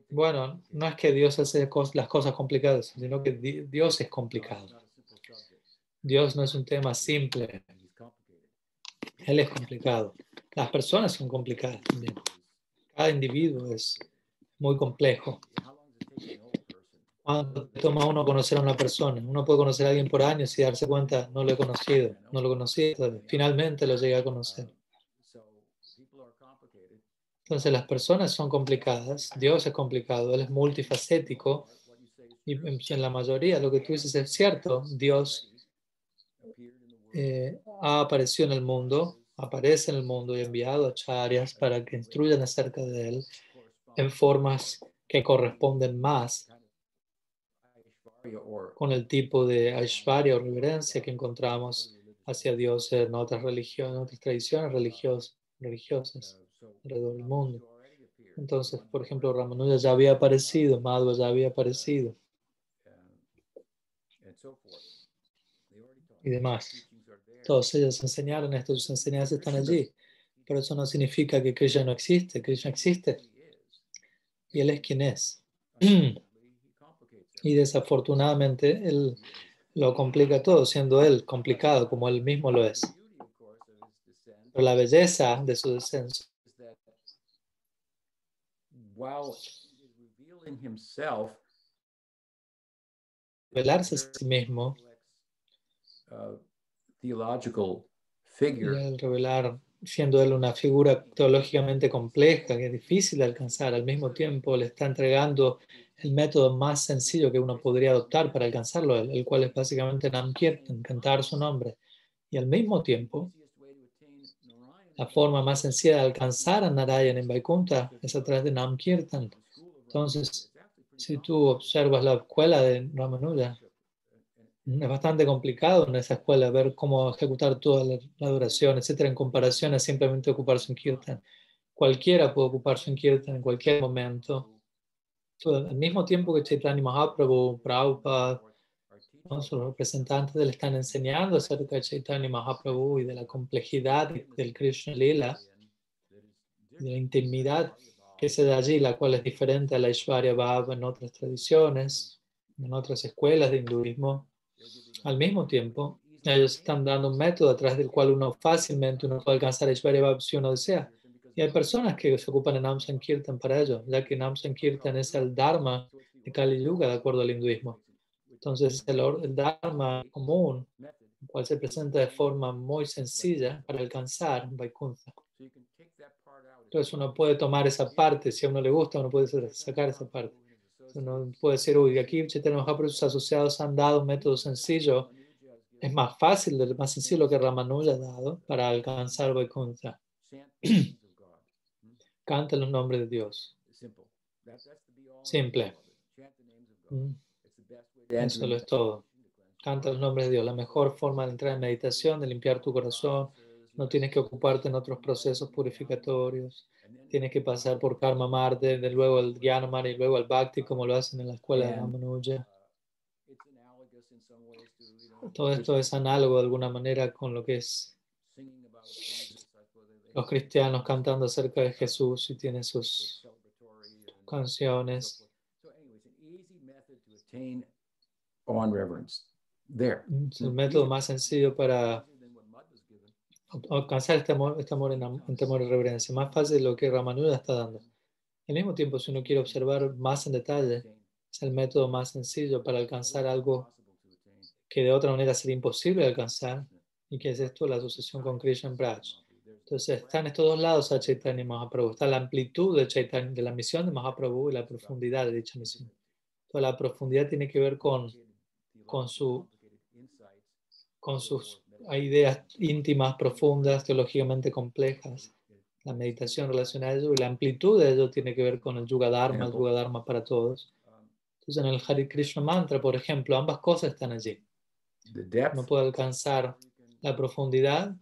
[SPEAKER 2] Bueno, no es que Dios hace las cosas complicadas, sino que Dios es complicado. Dios no es un tema simple. Él es complicado. Las personas son complicadas también. Cada individuo es muy complejo. ¿Cuánto toma uno conocer a una persona? Uno puede conocer a alguien por años y darse cuenta, no lo he conocido, no lo conocí, finalmente lo llegué a conocer. Entonces las personas son complicadas, Dios es complicado, Él es multifacético y en la mayoría lo que tú dices es cierto, Dios eh, ha aparecido en el mundo, aparece en el mundo y enviado a charias para que instruyan acerca de Él en formas que corresponden más con el tipo de Aishvarya o reverencia que encontramos hacia Dios en otras religiones, en otras tradiciones religiosas, religiosas alrededor del mundo. Entonces, por ejemplo, Ramanuja ya había aparecido, Madhva ya había aparecido y demás. Todos ellos enseñaron esto, sus enseñanzas están allí. Pero eso no significa que Krishna no existe. Krishna existe. Y Él es quien es. Y desafortunadamente Él lo complica todo, siendo Él complicado como Él mismo lo es. Pero la belleza de su descenso revelarse a sí mismo y al revelar, siendo él una figura teológicamente compleja, que es difícil de alcanzar, al mismo tiempo le está entregando el método más sencillo que uno podría adoptar para alcanzarlo, el, cual es básicamente Namkirtan, cantar su nombre. Y al mismo tiempo, la forma más sencilla de alcanzar a Narayan en Vaikunta es a través de Namkirtan. Entonces, si tú observas la escuela de Ramanuja, es bastante complicado en esa escuela ver cómo ejecutar toda la, adoración, etcétera, en comparación a simplemente ocuparse en Kirtan. Cualquiera puede ocuparse en Kirtan en cualquier momento. Al mismo tiempo que Chaitanya Mahaprabhu, Prabhupada, los representantes le están enseñando acerca de Chaitanya Mahaprabhu y de la complejidad del Krishna Lila, de la intimidad que se da allí, la cual es diferente a la Ishvarya Bhava en otras tradiciones, en otras escuelas de hinduismo. Al mismo tiempo, ellos están dando un método a través del cual uno fácilmente uno puede alcanzar Ishvarya si uno desea. Y hay personas que se ocupan en Nam Sankirtan para ello, ya que Nam Sankirtan es el Dharma de Kali Yuga, de acuerdo al hinduismo. Entonces, el, el Dharma común, el cual se presenta de forma muy sencilla para alcanzar Vaikuntha. Entonces, uno puede tomar esa parte, si a uno le gusta, uno puede sacar esa parte. Uno puede decir, uy, aquí Chaitanya Mahaprabhu sus asociados han dado un método sencillo. Es más fácil, más sencillo que Ramanuja ha dado para alcanzar Vaikuntha. Canta los nombres de Dios. Simple. Eso lo es todo. Canta los nombres de Dios. La mejor forma de entrar en meditación, de limpiar tu corazón. No tienes que ocuparte en otros procesos purificatorios tienes que pasar por Karma Marte, de luego el Gyanamar y luego el Bhakti, como lo hacen en la escuela de Ramanuja. Todo esto es análogo de alguna manera con lo que es los cristianos cantando acerca de Jesús y tienen sus canciones. Es el método más sencillo para alcanzar este amor, este amor en, temor y reverencia, más fácil de lo que Ramanuja está dando. Al mismo tiempo, si uno quiere observar más en detalle, es el método más sencillo para alcanzar algo que de otra manera sería imposible alcanzar, y que es esto, la asociación con Krishna Braj. Entonces, están estos dos lados a Chaitanya Mahaprabhu. Está la amplitud de, Chaitanya, de la misión de Mahaprabhu y la profundidad de dicha misión. Toda la profundidad tiene que ver con, con, su, con sus ideas íntimas, profundas, teológicamente complejas. La meditación relacionada a ello y la amplitud de ello tiene que ver con el Yuga Dharma, el Yuga Dharma para todos. Entonces en el Hare Krishna Mantra, por ejemplo, ambas cosas están allí.
[SPEAKER 1] The depth
[SPEAKER 2] Uno puede alcanzar la profundidad,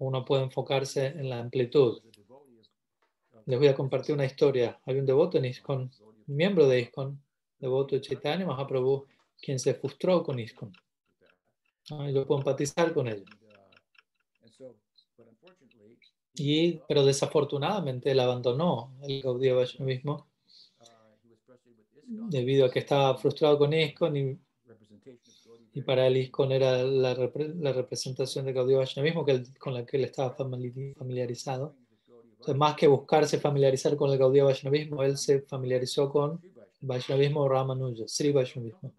[SPEAKER 2] uno puede enfocarse en la amplitud. Les voy a compartir una historia. Hay un devoto en ISKCON, miembro de ISKCON, devoto de Chaitanya Mahaprabhu, quien se frustró con ISKCON. Ah, Yo puedo empatizar con él. Y, pero desafortunadamente él abandonó el Gaudiya Vaishnavismo debido a que estaba frustrado con ISKCON y, y para él ISKCON era la, repre- la representación de Gaudiya Vaishnavismo que con la que él estaba famili- familiarizado. Entonces, más que buscarse familiarizar con el Gaudiya Vaishnavismo, él se familiarizó con el Vaishnavismo Ramanuja, Sri Vaishnavismo.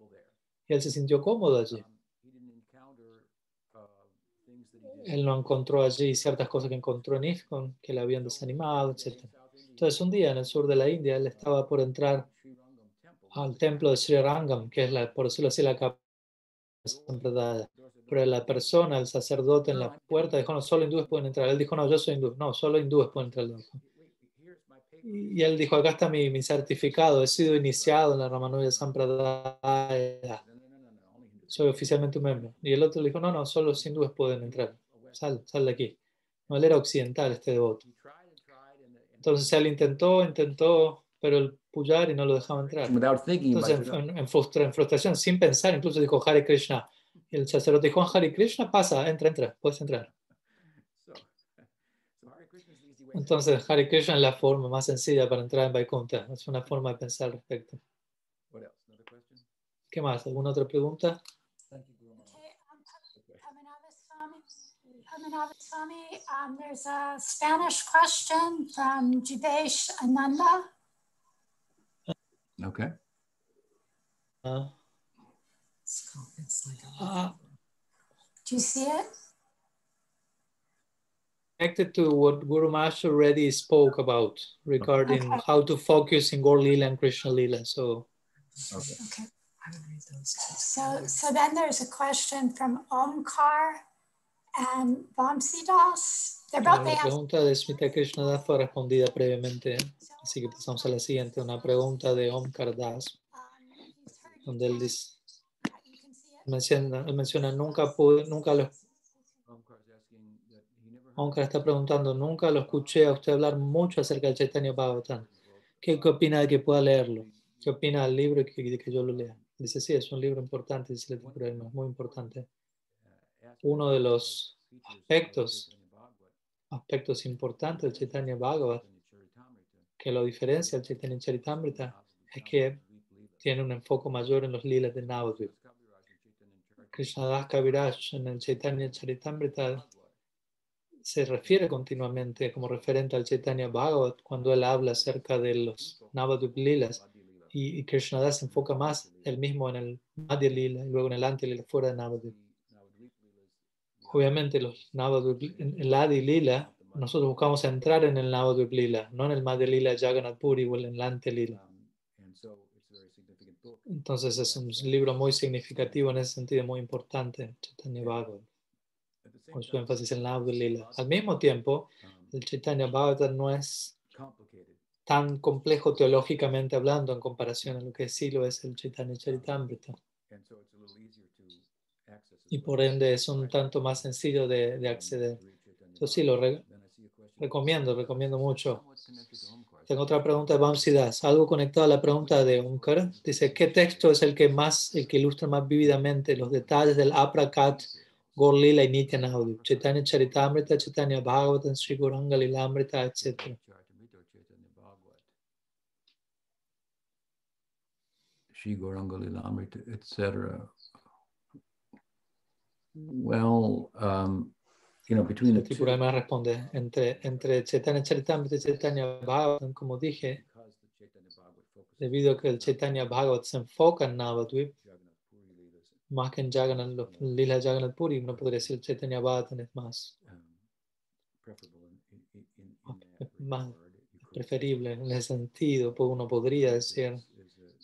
[SPEAKER 2] Y él se sintió cómodo allí. Él no encontró allí ciertas cosas que encontró en ISKCON que le habían desanimado, etc. Entonces un día en el sur de la India él estaba por entrar al templo de Sri Rangam, que es la, por decirlo así, la capa Pero la persona, el sacerdote en la puerta dijo, no, solo hindúes pueden entrar. Él dijo, no, yo soy hindú. No, solo hindúes pueden entrar. Y él dijo, acá está mi, mi certificado, he sido iniciado en la Ramanuja Sampradaya, soy oficialmente un miembro. Y el otro le dijo, no, no, solo los hindúes pueden entrar. Sal, sal de aquí. No, él era occidental, este devoto. Entonces él intentó, intentó, pero el puyar y no lo dejaba entrar.
[SPEAKER 1] without thinking,
[SPEAKER 2] Entonces, en, en frustra- en frustración, sin pensar, incluso dijo Hare Krishna. Y el sacerdote dijo, "Ah, Hare Krishna, pasa, entra, entra, puedes entrar.
[SPEAKER 1] so, so Hare Krishna is the easy way.
[SPEAKER 2] Entonces, Hare Krishna es la forma más sencilla para entrar en Vaikuntha. Es una forma de pensar al respecto.
[SPEAKER 1] What else? Another question?
[SPEAKER 2] ¿Qué más? ¿Alguna otra pregunta?
[SPEAKER 3] Okay, um, um, there's a Spanish question from Jivesh Ananda.
[SPEAKER 1] Okay.
[SPEAKER 2] Ah, ah,
[SPEAKER 3] Do you see it?
[SPEAKER 2] connected to what Guru Maharaj already spoke about regarding
[SPEAKER 3] Okay.
[SPEAKER 2] how to focus in Gaur Lila and Krishna Lila. So,
[SPEAKER 1] Okay.
[SPEAKER 3] Okay. I would read those. So, so then there's a question from Omkar and Vamsidas. They're both,
[SPEAKER 2] la pregunta de Smita Krishna Das fue respondida previamente. Así que pasamos a la siguiente, una pregunta de Omkar Das, donde él dice, menciona, él menciona, nunca pude, nunca lo,
[SPEAKER 1] Omkar
[SPEAKER 2] está preguntando, nunca lo escuché a usted hablar mucho acerca del Chaitanya Bhagavatam. ¿Qué, qué opina de que pueda leerlo? ¿Qué opina del libro y que, de que yo lo lea? Dice, sí, es un libro importante, dice es muy importante. Uno de los aspectos, aspectos importantes del Chaitanya Bhagavat, que lo diferencia del Chaitanya Charitamrita, es que tiene un enfoque mayor en los lilas de Navadvip. Krishnadas Kaviraj en el Chaitanya Charitamrita se refiere continuamente como referente al Chaitanya Bhagavat cuando él habla acerca de los Navadvip Lilas y, Krishnadas se enfoca más él mismo en el Madhya Lila y luego en el Ante Lila fuera de Navadvip. Obviamente los Navadvip, el Adi Lila, nosotros buscamos entrar en el Navadvip Lila, no en el Madhya Lila Jagannath Puri o en el Ante Lila. Entonces es un libro muy significativo en ese sentido, muy importante, Chaitanya Bhagavat, con su énfasis en Navadvip Lila. Al mismo tiempo, el Chaitanya Bhagavatam no es tan complejo teológicamente hablando en comparación a lo que sí lo es el Chaitanya Charitamrita. Y por ende es un tanto más sencillo de, de acceder. Entonces sí, lo re- recomiendo, recomiendo mucho. Tengo otra pregunta de Bamsidas, algo conectado a la pregunta de Omkar. Dice, ¿qué texto es el que más, el que ilustra más vívidamente los detalles del Aprakat, Gorlila y Nityanavadip? Chaitanya Charitamrita, Chaitanya Bhagavatam, Sri Guranga Lilamrita, etc.
[SPEAKER 1] Shri Gauranga Lilamrita, etc. Well, um, you know, between the two,
[SPEAKER 2] Tipurama responde, entre, entre Chaitanya Charitamrita y Chaitanya Bhagavatam, como dije, debido a que el Chaitanya Bhagavat se enfoca en Navadvip, más que en Jagannath, Lila Jagannath Puri, no podría decir Chaitanya Bhagavatam es más más preferible en ese sentido, pues uno podría decir,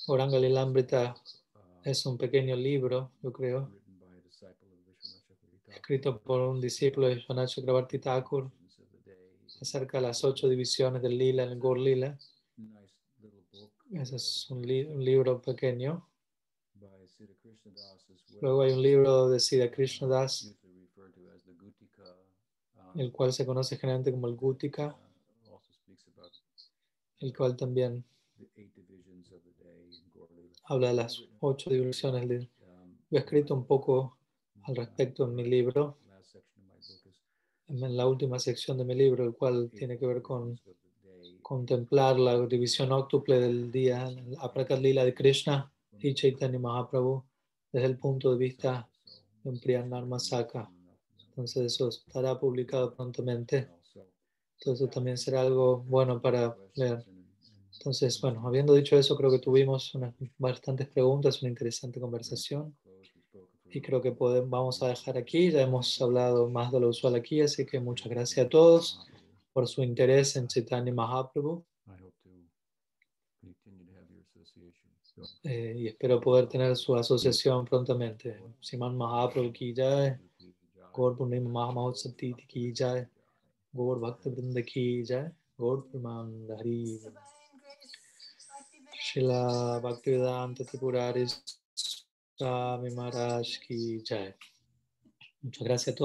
[SPEAKER 2] Oranga Lilamrita
[SPEAKER 1] uh,
[SPEAKER 2] es un pequeño libro, yo creo,
[SPEAKER 1] written by a disciple of Vishwanath Chakravarti Thakur,
[SPEAKER 2] escrito por un discípulo de Vishwanath Chakravarti Thakur acerca de las ocho divisiones del Lila, el Gaur Lila. Ese es un, li- un libro pequeño. Luego hay un libro de Siddha Krishnadas,
[SPEAKER 1] usually referred to as the Gutika, um,
[SPEAKER 2] el cual se conoce generalmente como el Gutika, el cual también habla de las ocho divisiones. Lo he escrito un poco al respecto en mi libro, en la última sección de mi libro, el cual tiene que ver con contemplar la división óctuple del día, Aprakat Lila de Krishna y Chaitanya Mahaprabhu desde el punto de vista de un Priyanarma Saka. Entonces eso estará publicado prontamente. Entonces también será algo bueno para leer. Entonces, bueno, habiendo dicho eso, creo que tuvimos unas bastantes preguntas, una interesante conversación y creo que podemos, vamos a dejar aquí. Ya hemos hablado más de lo usual aquí, así que muchas gracias a todos por su interés en Chaitanya Mahaprabhu eh, y espero poder tener su asociación prontamente. Siman Mahaprabhu ki jai, Gaur Purnima Mahamahotsav Titi ki jai, Gaur Bhakta Vrinda ki jai, Gaur Pramananda Hari. Shila Bhaktivedanta Tripurari Swami Maharaj ki jai. Muchas gracias a todos.